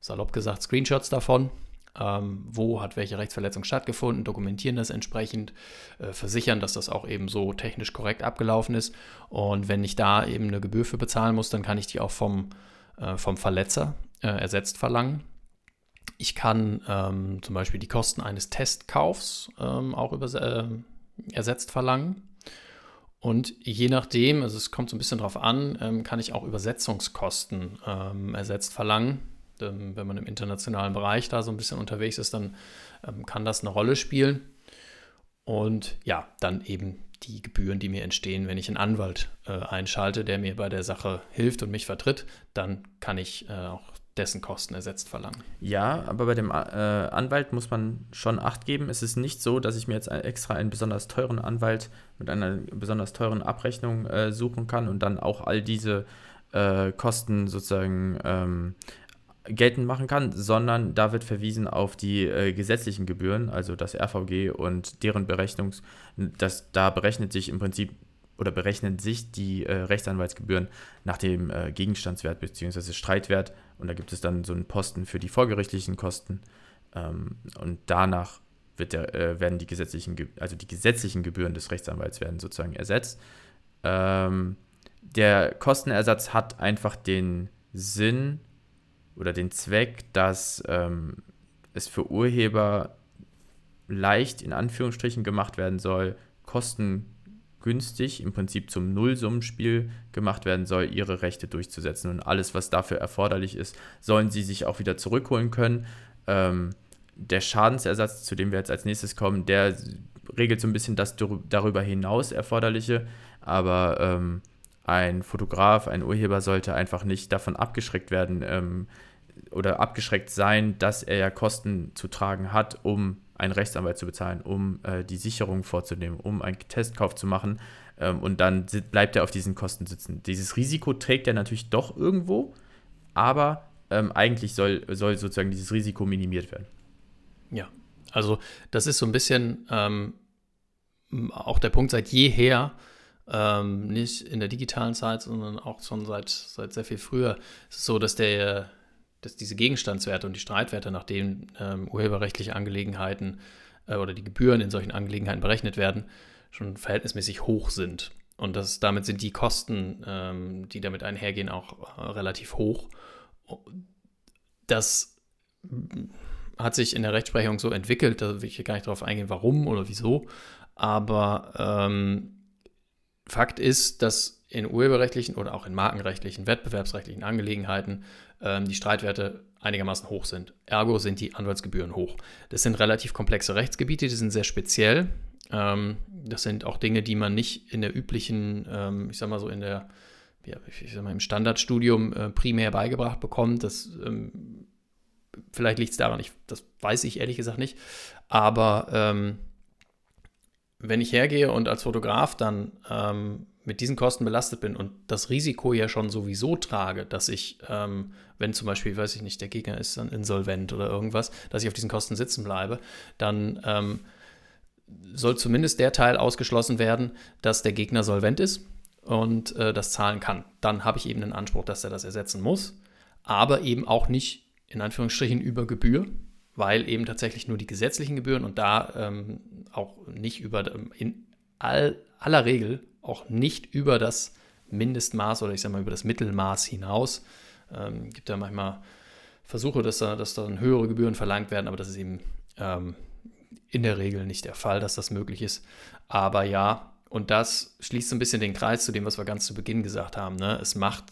B: salopp gesagt, Screenshots davon ähm, wo hat welche Rechtsverletzung stattgefunden, dokumentieren das entsprechend, äh, versichern, dass das auch eben so technisch korrekt abgelaufen ist. Und wenn ich da eben eine Gebühr für bezahlen muss, dann kann ich die auch vom, äh, vom Verletzer äh, ersetzt verlangen. Ich kann ähm, zum Beispiel die Kosten eines Testkaufs ähm, auch über, äh, ersetzt verlangen. Und je nachdem, also es kommt so ein bisschen drauf an, ähm, kann ich auch Übersetzungskosten ähm, ersetzt verlangen. Ähm, wenn man im internationalen Bereich da so ein bisschen unterwegs ist, dann ähm, kann das eine Rolle spielen. Und ja, dann eben die Gebühren, die mir entstehen, wenn ich einen Anwalt äh, einschalte, der mir bei der Sache hilft und mich vertritt, dann kann ich äh, auch dessen Kosten ersetzt verlangen.
C: Ja, aber bei dem äh, Anwalt muss man schon Acht geben. Es ist nicht so, dass ich mir jetzt extra einen besonders teuren Anwalt mit einer besonders teuren Abrechnung äh, suchen kann und dann auch all diese äh, Kosten sozusagen ähm, geltend machen kann, sondern da wird verwiesen auf die äh, gesetzlichen Gebühren, also das RVG und deren Berechnungs, das, da berechnet sich im Prinzip oder berechnen sich die äh, Rechtsanwaltsgebühren nach dem äh, Gegenstandswert bzw. Streitwert und da gibt es dann so einen Posten für die vorgerichtlichen Kosten ähm, und danach wird der, äh, werden die gesetzlichen, also die gesetzlichen Gebühren des Rechtsanwalts werden sozusagen ersetzt. Ähm, der Kostenersatz hat einfach den Sinn, oder den Zweck, dass ähm, es für Urheber leicht in Anführungsstrichen gemacht werden soll, kostengünstig, im Prinzip zum Nullsummenspiel gemacht werden soll, ihre Rechte durchzusetzen. Und alles, was dafür erforderlich ist, sollen sie sich auch wieder zurückholen können. Ähm, der Schadensersatz, zu dem wir jetzt als nächstes kommen, der regelt so ein bisschen das darüber hinaus Erforderliche, aber ähm, ein Fotograf, ein Urheber sollte einfach nicht davon abgeschreckt werden, ähm, oder abgeschreckt sein, dass er ja Kosten zu tragen hat, um einen Rechtsanwalt zu bezahlen, um äh, die Sicherung vorzunehmen, um einen Testkauf zu machen. Ähm, und dann bleibt er auf diesen Kosten sitzen. Dieses Risiko trägt er natürlich doch irgendwo, aber ähm, eigentlich soll, soll sozusagen dieses Risiko minimiert werden.
B: Ja, also das ist so ein bisschen ähm, auch der Punkt seit jeher, ähm, nicht in der digitalen Zeit, sondern auch schon seit, seit sehr viel früher, ist es so, dass der dass diese Gegenstandswerte und die Streitwerte, nach denen ähm, urheberrechtliche Angelegenheiten äh, oder die Gebühren in solchen Angelegenheiten berechnet werden, schon verhältnismäßig hoch sind. Und das, damit sind die Kosten, ähm, die damit einhergehen, auch äh, relativ hoch. Das hat sich in der Rechtsprechung so entwickelt, da will ich hier gar nicht darauf eingehen, warum oder wieso. Aber ähm, Fakt ist, dass in urheberrechtlichen oder auch in markenrechtlichen, wettbewerbsrechtlichen Angelegenheiten die Streitwerte einigermaßen hoch sind. Ergo sind die Anwaltsgebühren hoch. Das sind relativ komplexe Rechtsgebiete, die sind sehr speziell. Ähm, das sind auch Dinge, die man nicht in der üblichen, ähm, ich sag mal so in der, ja, ich sag mal im Standardstudium äh, primär beigebracht bekommt. Das ähm, vielleicht liegt es daran, ich, das weiß ich ehrlich gesagt nicht. Aber ähm, wenn ich hergehe und als Fotograf dann ähm, mit diesen Kosten belastet bin und das Risiko ja schon sowieso trage, dass ich, ähm, wenn zum Beispiel, weiß ich nicht, der Gegner ist dann insolvent oder irgendwas, dass ich auf diesen Kosten sitzen bleibe, dann ähm, soll zumindest der Teil ausgeschlossen werden, dass der Gegner solvent ist und äh, das zahlen kann. Dann habe ich eben den Anspruch, dass er das ersetzen muss, aber eben auch nicht in Anführungsstrichen über Gebühr, weil eben tatsächlich nur die gesetzlichen Gebühren und da ähm, auch nicht über, ähm, in all, aller Regel auch nicht über das Mindestmaß oder ich sage mal über das Mittelmaß hinaus. Ähm, gibt ja manchmal Versuche, dass da, dass dann höhere Gebühren verlangt werden, aber das ist eben ähm, in der Regel nicht der Fall, dass das möglich ist. Aber ja, und das schließt so ein bisschen den Kreis zu dem, was wir ganz zu Beginn gesagt haben. Ne? Es, macht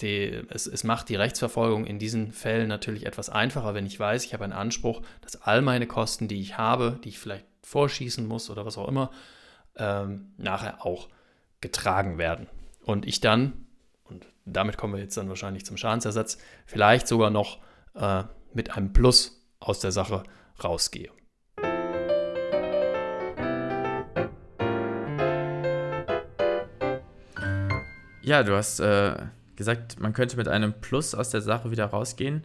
B: die, es, es macht die Rechtsverfolgung in diesen Fällen natürlich etwas einfacher, wenn ich weiß, ich habe einen Anspruch, dass all meine Kosten, die ich habe, die ich vielleicht vorschießen muss oder was auch immer, ähm, nachher auch getragen werden. Und ich dann, und damit kommen wir jetzt dann wahrscheinlich zum Schadensersatz, vielleicht sogar noch äh, mit einem Plus aus der Sache rausgehe.
C: Ja, du hast äh, gesagt, man könnte mit einem Plus aus der Sache wieder rausgehen.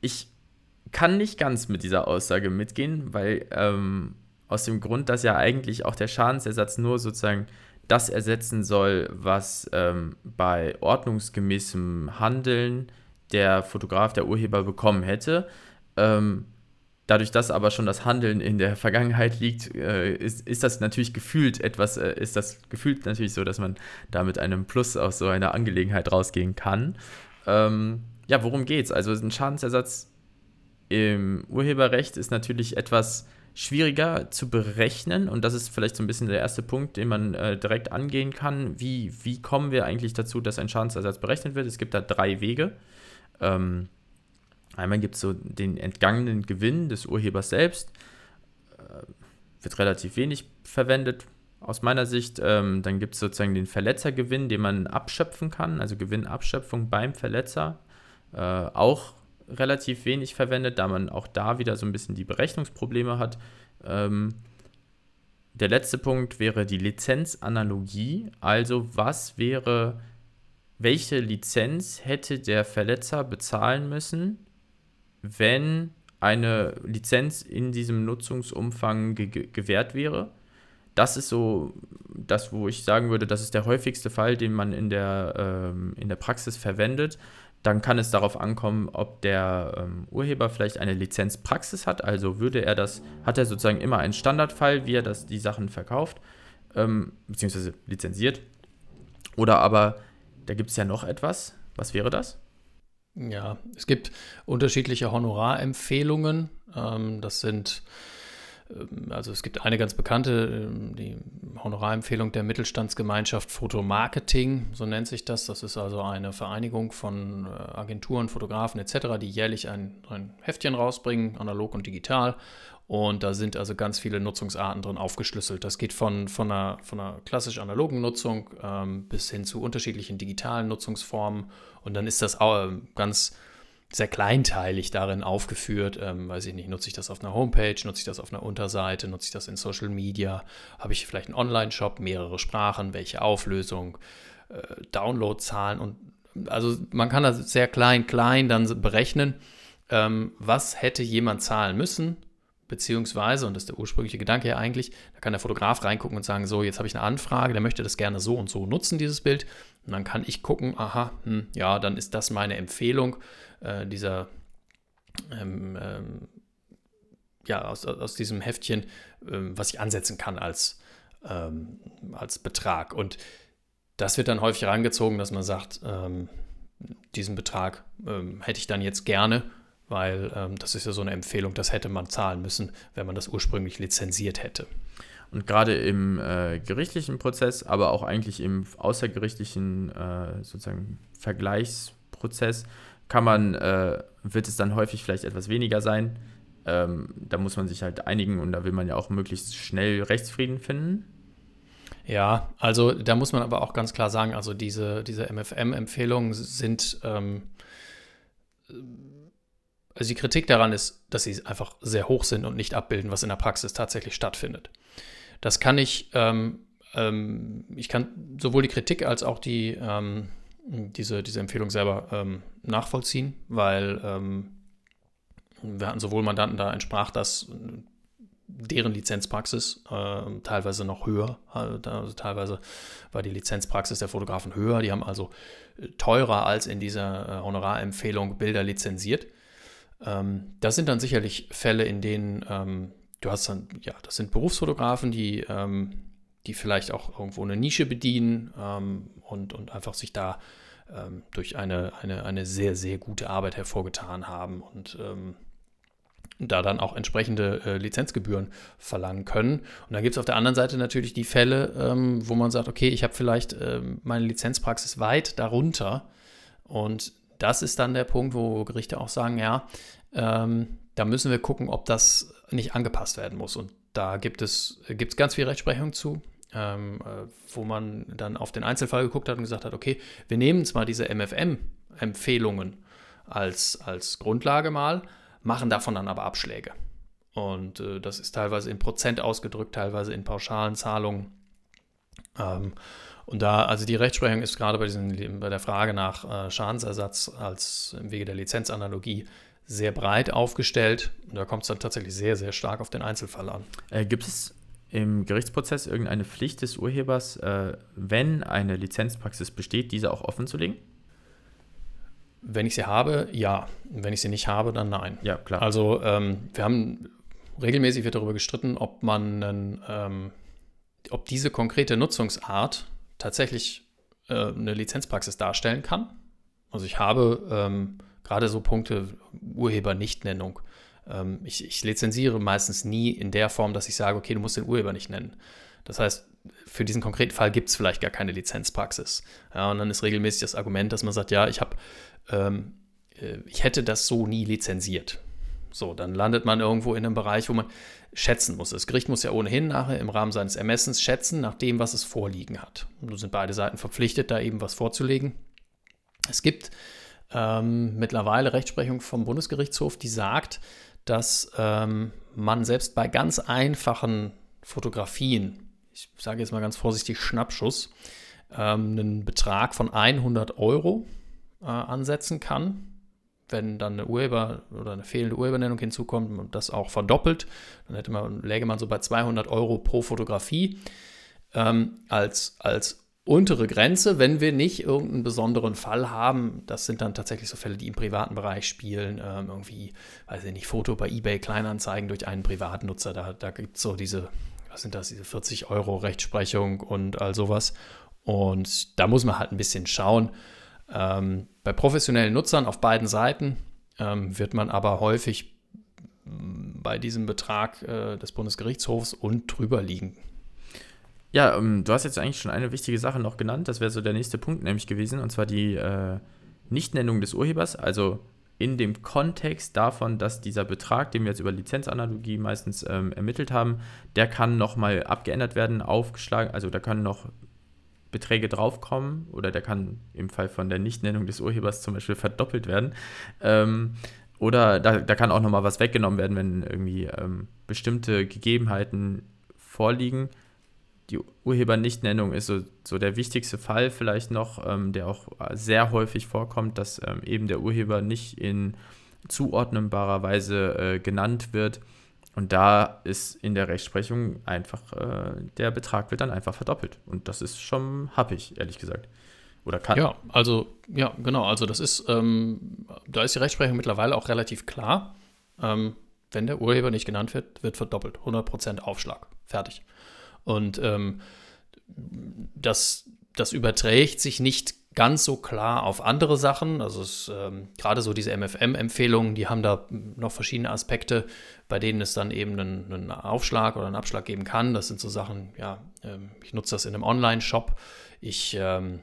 C: Ich kann nicht ganz mit dieser Aussage mitgehen, weil ähm, aus dem Grund, dass ja eigentlich auch der Schadensersatz nur sozusagen das ersetzen soll, was ähm, bei ordnungsgemäßem Handeln der Fotograf, der Urheber bekommen hätte. Ähm, Dadurch, dass aber schon das Handeln in der Vergangenheit liegt, äh, ist, ist das natürlich gefühlt etwas, äh, ist das gefühlt natürlich so, dass man da mit einem Plus aus so einer Angelegenheit rausgehen kann. Ähm, ja, worum geht's? Also ein Schadensersatz im Urheberrecht ist natürlich etwas schwieriger zu berechnen und das ist vielleicht so ein bisschen der erste Punkt, den man äh, direkt angehen kann. Wie, wie kommen wir eigentlich dazu, dass ein Schadensersatz berechnet wird? Es gibt da drei Wege. Ähm, Einmal gibt es so den entgangenen Gewinn des Urhebers selbst, äh, wird relativ wenig verwendet aus meiner Sicht. Ähm, dann gibt es sozusagen den Verletzergewinn, den man abschöpfen kann, also Gewinnabschöpfung beim Verletzer, äh, auch relativ wenig verwendet, da man auch da wieder so ein bisschen die Berechnungsprobleme hat. Ähm, der letzte Punkt wäre die Lizenzanalogie, also was wäre, welche Lizenz hätte der Verletzer bezahlen müssen, wenn eine Lizenz in diesem Nutzungsumfang ge gewährt wäre. Das ist so das, wo ich sagen würde, das ist der häufigste Fall, den man in der, ähm, in der Praxis verwendet. Dann kann es darauf ankommen, ob der ähm, Urheber vielleicht eine Lizenzpraxis hat. Also würde er das, hat er sozusagen immer einen Standardfall, wie er das, die Sachen verkauft, ähm, beziehungsweise lizenziert. Oder aber, da gibt es ja noch etwas. Was wäre das?
B: Ja, es gibt unterschiedliche Honorarempfehlungen. Ähm, das sind, also es gibt eine ganz bekannte, ähm, die Honorarempfehlung der Mittelstandsgemeinschaft Fotomarketing, so nennt sich das. Das ist also eine Vereinigung von äh, Agenturen, Fotografen etc., die jährlich ein, ein Heftchen rausbringen, analog und digital. Und da sind also ganz viele Nutzungsarten drin aufgeschlüsselt. Das geht von, von, einer, von einer klassisch analogen Nutzung ähm, bis hin zu unterschiedlichen digitalen Nutzungsformen. Und dann ist das auch ähm, ganz sehr kleinteilig darin aufgeführt. Ähm, weiß ich nicht, nutze ich das auf einer Homepage, nutze ich das auf einer Unterseite, nutze ich das in Social Media, habe ich vielleicht einen Online-Shop, mehrere Sprachen, welche Auflösung, äh, Downloadzahlen und also man kann das sehr klein, klein dann berechnen, ähm, was hätte jemand zahlen müssen beziehungsweise, und das ist der ursprüngliche Gedanke ja eigentlich, da kann der Fotograf reingucken und sagen, so, jetzt habe ich eine Anfrage, der möchte das gerne so und so nutzen, dieses Bild. Und dann kann ich gucken, aha, hm, ja, dann ist das meine Empfehlung, äh, dieser, ähm, ähm, ja, aus, aus diesem Heftchen, ähm, was ich ansetzen kann als, ähm, als Betrag. Und das wird dann häufig herangezogen, dass man sagt, ähm, diesen Betrag ähm, hätte ich dann jetzt gerne, weil das ist ja so eine Empfehlung, das hätte man zahlen müssen, wenn man das ursprünglich lizenziert hätte.
C: Und gerade im äh, gerichtlichen Prozess, aber auch eigentlich im außergerichtlichen äh, sozusagen Vergleichsprozess kann man, äh, wird es dann häufig vielleicht etwas weniger sein. Ähm, da muss man sich halt einigen und da will man ja auch möglichst schnell Rechtsfrieden finden.
B: Ja, also da muss man aber auch ganz klar sagen, also diese, diese MFM-Empfehlungen sind, ähm, also die Kritik daran ist, dass sie einfach sehr hoch sind und nicht abbilden, was in der Praxis tatsächlich stattfindet. Das kann ich, ähm, ähm, ich kann sowohl die Kritik als auch die, ähm, diese, diese Empfehlung selber ähm, nachvollziehen, weil ähm, wir hatten sowohl Mandanten, da entsprach das deren Lizenzpraxis äh, teilweise noch höher. Also teilweise war die Lizenzpraxis der Fotografen höher. Die haben also äh, teurer als in dieser äh, Honorarempfehlung Bilder lizenziert. Ähm, das sind dann sicherlich Fälle, in denen ähm, du hast dann, ja, das sind Berufsfotografen, die, ähm, die vielleicht auch irgendwo eine Nische bedienen ähm, und, und einfach sich da ähm, durch eine, eine, eine sehr, sehr gute Arbeit hervorgetan haben und ähm, da dann auch entsprechende äh, Lizenzgebühren verlangen können. Und dann gibt es auf der anderen Seite natürlich die Fälle, ähm, wo man sagt, okay, ich habe vielleicht ähm, meine Lizenzpraxis weit darunter. Und das ist dann der Punkt, wo Gerichte auch sagen, ja, ähm, da müssen wir gucken, ob das nicht angepasst werden muss. Und da gibt es, gibt es ganz viel Rechtsprechung zu, ähm, äh, wo man dann auf den Einzelfall geguckt hat und gesagt hat, okay, wir nehmen zwar diese MFM-Empfehlungen als, als Grundlage mal, machen davon dann aber Abschläge. Und äh, das ist teilweise in Prozent ausgedrückt, teilweise in pauschalen Zahlungen. Ähm, und da, also die Rechtsprechung ist gerade bei, diesen, bei der Frage nach äh, Schadensersatz als im Wege der Lizenzanalogie sehr breit aufgestellt. Und da kommt es dann tatsächlich sehr, sehr stark auf den Einzelfall an.
C: Äh, gibt es im Gerichtsprozess irgendeine Pflicht des Urhebers, äh, wenn eine Lizenzpraxis besteht, diese auch offen zu legen?
B: Wenn ich sie habe, ja. Wenn ich sie nicht habe, dann nein.
C: Ja, klar.
B: Also ähm, wir haben regelmäßig wird darüber gestritten, ob man, einen, ähm, ob diese konkrete Nutzungsart tatsächlich äh, eine Lizenzpraxis darstellen kann. Also ich habe ähm, gerade so Punkte Urheber-Nichtnennung. Ähm, ich, ich lizenziere meistens nie in der Form, dass ich sage, okay, du musst den Urheber nicht nennen. Das heißt, für diesen konkreten Fall gibt es vielleicht gar keine Lizenzpraxis. Ja, und dann ist regelmäßig das Argument, dass man sagt, ja, ich habe ähm, äh, ich hätte das so nie lizenziert. So, dann landet man irgendwo in einem Bereich, wo man schätzen muss. Das Gericht muss ja ohnehin nachher im Rahmen seines Ermessens schätzen, nach dem, was es vorliegen hat. Und nun sind beide Seiten verpflichtet, da eben was vorzulegen. Es gibt ähm, mittlerweile Rechtsprechung vom Bundesgerichtshof, die sagt, dass ähm, man selbst bei ganz einfachen Fotografien, ich sage jetzt mal ganz vorsichtig Schnappschuss, ähm, einen Betrag von 100 Euro äh, ansetzen kann. Wenn dann eine Urheber oder eine fehlende Urhebernennung hinzukommt und das auch verdoppelt, dann hätte man, läge man so bei 200 Euro pro Fotografie ähm, als, als untere Grenze, wenn wir nicht irgendeinen besonderen Fall haben. Das sind dann tatsächlich so Fälle, die im privaten Bereich spielen. Ähm, irgendwie, weiß ich nicht, Foto bei eBay Kleinanzeigen durch einen Privatnutzer. Da, da gibt es so diese, was sind das, diese 40 Euro Rechtsprechung und all sowas. Und da muss man halt ein bisschen schauen. Ähm, bei professionellen Nutzern auf beiden Seiten ähm, wird man aber häufig bei diesem Betrag äh, des Bundesgerichtshofs und drüber liegen.
C: Ja, ähm, du hast jetzt eigentlich schon eine wichtige Sache noch genannt. Das wäre so der nächste Punkt nämlich gewesen, und zwar die äh, Nichtnennung des Urhebers. Also in dem Kontext davon, dass dieser Betrag, den wir jetzt über Lizenzanalogie meistens ähm, ermittelt haben, der kann nochmal abgeändert werden, aufgeschlagen, also da können noch Beträge draufkommen oder der kann im Fall von der Nichtnennung des Urhebers zum Beispiel verdoppelt werden. Ähm, oder da, da kann auch nochmal was weggenommen werden, wenn irgendwie ähm, bestimmte Gegebenheiten vorliegen. Die Urhebernichtnennung ist so, so der wichtigste Fall vielleicht noch, ähm, der auch sehr häufig vorkommt, dass ähm, eben der Urheber nicht in zuordnenbarer Weise äh, genannt wird und da ist in der Rechtsprechung einfach, äh, der Betrag wird dann einfach verdoppelt. Und das ist schon happig, ehrlich gesagt.
B: Oder kann. Ja, also, ja, genau. Also, das ist, ähm, da ist die Rechtsprechung mittlerweile auch relativ klar. Ähm, Wenn der Urheber nicht genannt wird, wird verdoppelt. 100% Aufschlag. Fertig. Und ähm, das, das überträgt sich nicht ganz so klar auf andere Sachen. Also es, ähm, gerade so diese MFM-Empfehlungen, die haben da noch verschiedene Aspekte, bei denen es dann eben einen, einen Aufschlag oder einen Abschlag geben kann. Das sind so Sachen, ja, ähm, ich nutze das in einem Online-Shop. Ich ähm,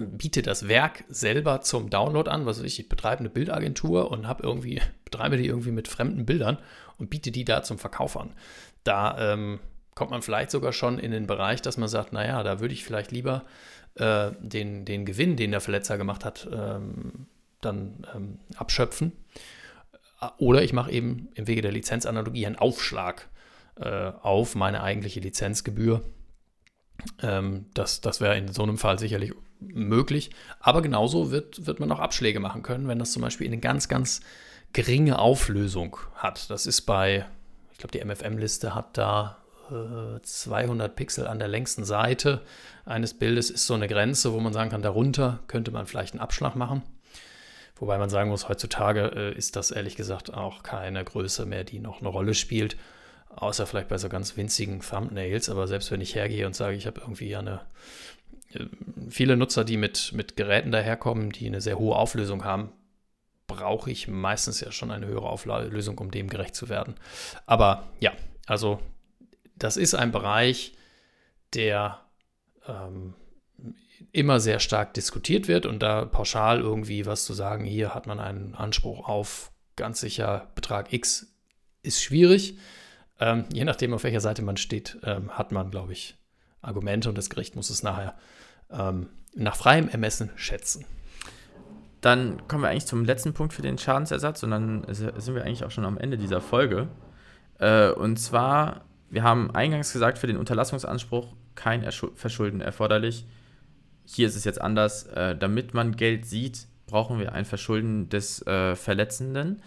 B: biete das Werk selber zum Download an. Was weiß ich, ich betreibe eine Bildagentur und habe irgendwie, betreibe die irgendwie mit fremden Bildern und biete die da zum Verkauf an. Da ähm, kommt man vielleicht sogar schon in den Bereich, dass man sagt, naja, da würde ich vielleicht lieber äh, den, den Gewinn, den der Verletzer gemacht hat, ähm, dann ähm, abschöpfen. Oder ich mache eben im Wege der Lizenzanalogie einen Aufschlag äh, auf meine eigentliche Lizenzgebühr. Ähm, das das wäre in so einem Fall sicherlich möglich. Aber genauso wird, wird man auch Abschläge machen können, wenn das zum Beispiel eine ganz, ganz geringe Auflösung hat. Das ist bei, ich glaube, die MFM-Liste hat da 200 äh, Pixel an der längsten Seite eines Bildes ist so eine Grenze, wo man sagen kann, darunter könnte man vielleicht einen Abschlag machen. Wobei man sagen muss, heutzutage äh, ist das ehrlich gesagt auch keine Größe mehr, die noch eine Rolle spielt. Außer vielleicht bei so ganz winzigen Thumbnails. Aber selbst wenn ich hergehe und sage, ich habe irgendwie eine. Äh, viele Nutzer, die mit, mit Geräten daherkommen, die eine sehr hohe Auflösung haben, brauche ich meistens ja schon eine höhere Auflösung, um dem gerecht zu werden. Aber ja, also das ist ein Bereich, der ähm, immer sehr stark diskutiert wird und da pauschal irgendwie was zu sagen, hier hat man einen Anspruch auf ganz sicher Betrag X, ist schwierig. Ähm, je nachdem, auf welcher Seite man steht, ähm, hat man, glaube ich, Argumente und das Gericht muss es nachher ähm, nach freiem Ermessen schätzen.
C: Dann kommen wir eigentlich zum letzten Punkt für den Schadensersatz und dann sind wir eigentlich auch schon am Ende dieser Folge. Äh, und zwar wir haben eingangs gesagt, für den Unterlassungsanspruch kein Verschulden erforderlich. Hier ist es jetzt anders. Äh, damit man Geld sieht, brauchen wir ein Verschulden des äh, Verletzenden.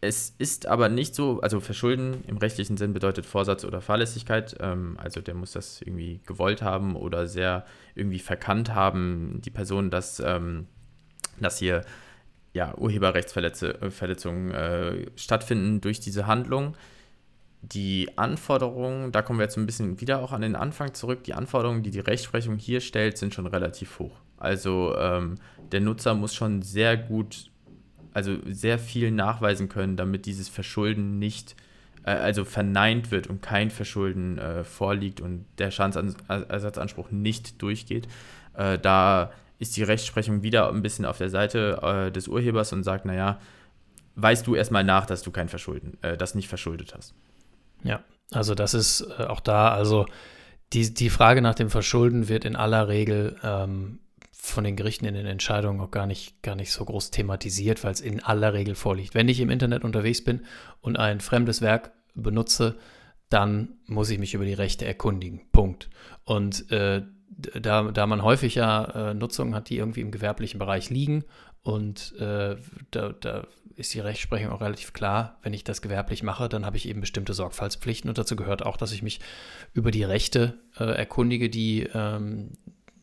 C: Es ist aber nicht so, also Verschulden im rechtlichen Sinn bedeutet Vorsatz oder Fahrlässigkeit. Ähm, also der muss das irgendwie gewollt haben oder sehr irgendwie verkannt haben, die Person, dass, ähm, dass hier ja, Urheberrechtsverletzungen äh, stattfinden durch diese Handlung die Anforderungen, da kommen wir jetzt ein bisschen wieder auch an den Anfang zurück, die Anforderungen, die die Rechtsprechung hier stellt, sind schon relativ hoch. Also ähm, der Nutzer muss schon sehr gut, also sehr viel nachweisen können, damit dieses Verschulden nicht, äh, also verneint wird und kein Verschulden äh, vorliegt und der Schadensersatzanspruch nicht durchgeht. Äh, da ist die Rechtsprechung wieder ein bisschen auf der Seite äh, des Urhebers und sagt, naja, weißt du erstmal nach, dass du kein Verschulden, äh, das nicht verschuldet hast.
B: Ja, also das ist äh, auch da, also die, die Frage nach dem Verschulden wird in aller Regel ähm, von den Gerichten in den Entscheidungen auch gar nicht, gar nicht so groß thematisiert, weil es in aller Regel vorliegt. Wenn ich im Internet unterwegs bin und ein fremdes Werk benutze, dann muss ich mich über die Rechte erkundigen. Punkt. Und äh, da, da man häufig ja äh, Nutzungen hat, die irgendwie im gewerblichen Bereich liegen und äh, da, da ist die Rechtsprechung auch relativ klar. Wenn ich das gewerblich mache, dann habe ich eben bestimmte Sorgfaltspflichten und dazu gehört auch, dass ich mich über die Rechte äh, erkundige, die, ähm,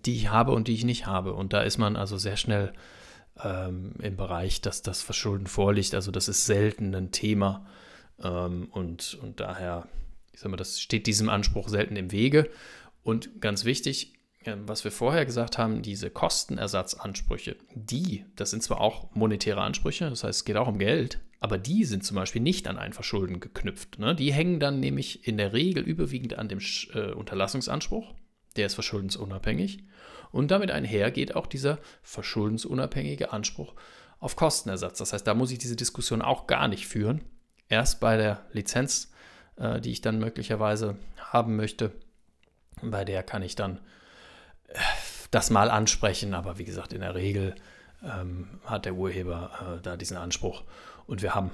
B: die ich habe und die ich nicht habe. Und da ist man also sehr schnell ähm, im Bereich, dass das Verschulden vorliegt. Also das ist selten ein Thema ähm, und, und daher, ich sag mal, das steht diesem Anspruch selten im Wege. Und ganz wichtig, was wir vorher gesagt haben, diese Kostenersatzansprüche, die, das sind zwar auch monetäre Ansprüche, das heißt, es geht auch um Geld, aber die sind zum Beispiel nicht an ein Verschulden geknüpft. Ne? Die hängen dann nämlich in der Regel überwiegend an dem äh, Unterlassungsanspruch, der ist verschuldensunabhängig. Und damit einher geht auch dieser verschuldensunabhängige Anspruch auf Kostenersatz. Das heißt, da muss ich diese Diskussion auch gar nicht führen. Erst bei der Lizenz, äh, die ich dann möglicherweise haben möchte, bei der kann ich dann das mal ansprechen, aber wie gesagt, in der Regel ähm, hat der Urheber äh, da diesen Anspruch und wir haben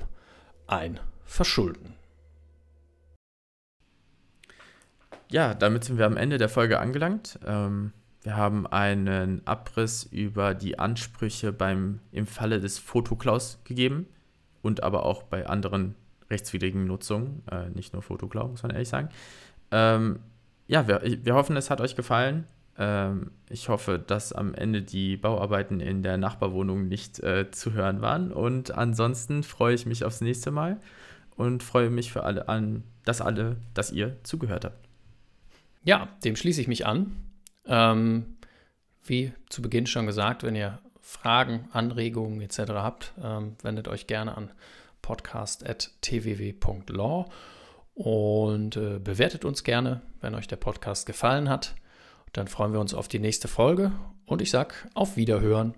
B: ein Verschulden.
C: Ja, damit sind wir am Ende der Folge angelangt. Ähm, wir haben einen Abriss über die Ansprüche beim, im Falle des Fotoklaus gegeben und aber auch bei anderen rechtswidrigen Nutzungen, äh, nicht nur Fotoklau, muss man ehrlich sagen. Ähm, ja, wir, wir hoffen, es hat euch gefallen. Ähm, ich hoffe, dass am Ende die Bauarbeiten in der Nachbarwohnung nicht äh, zu hören waren. Und ansonsten freue ich mich aufs nächste Mal und freue mich für alle an, dass alle, dass ihr zugehört habt.
B: Ja, dem schließe ich mich an. Ähm, wie zu Beginn schon gesagt, wenn ihr Fragen, Anregungen etc. habt, ähm, wendet euch gerne an podcast.tww.law und äh, bewertet uns gerne, wenn euch der Podcast gefallen hat. Dann freuen wir uns auf die nächste Folge und ich sage auf Wiederhören.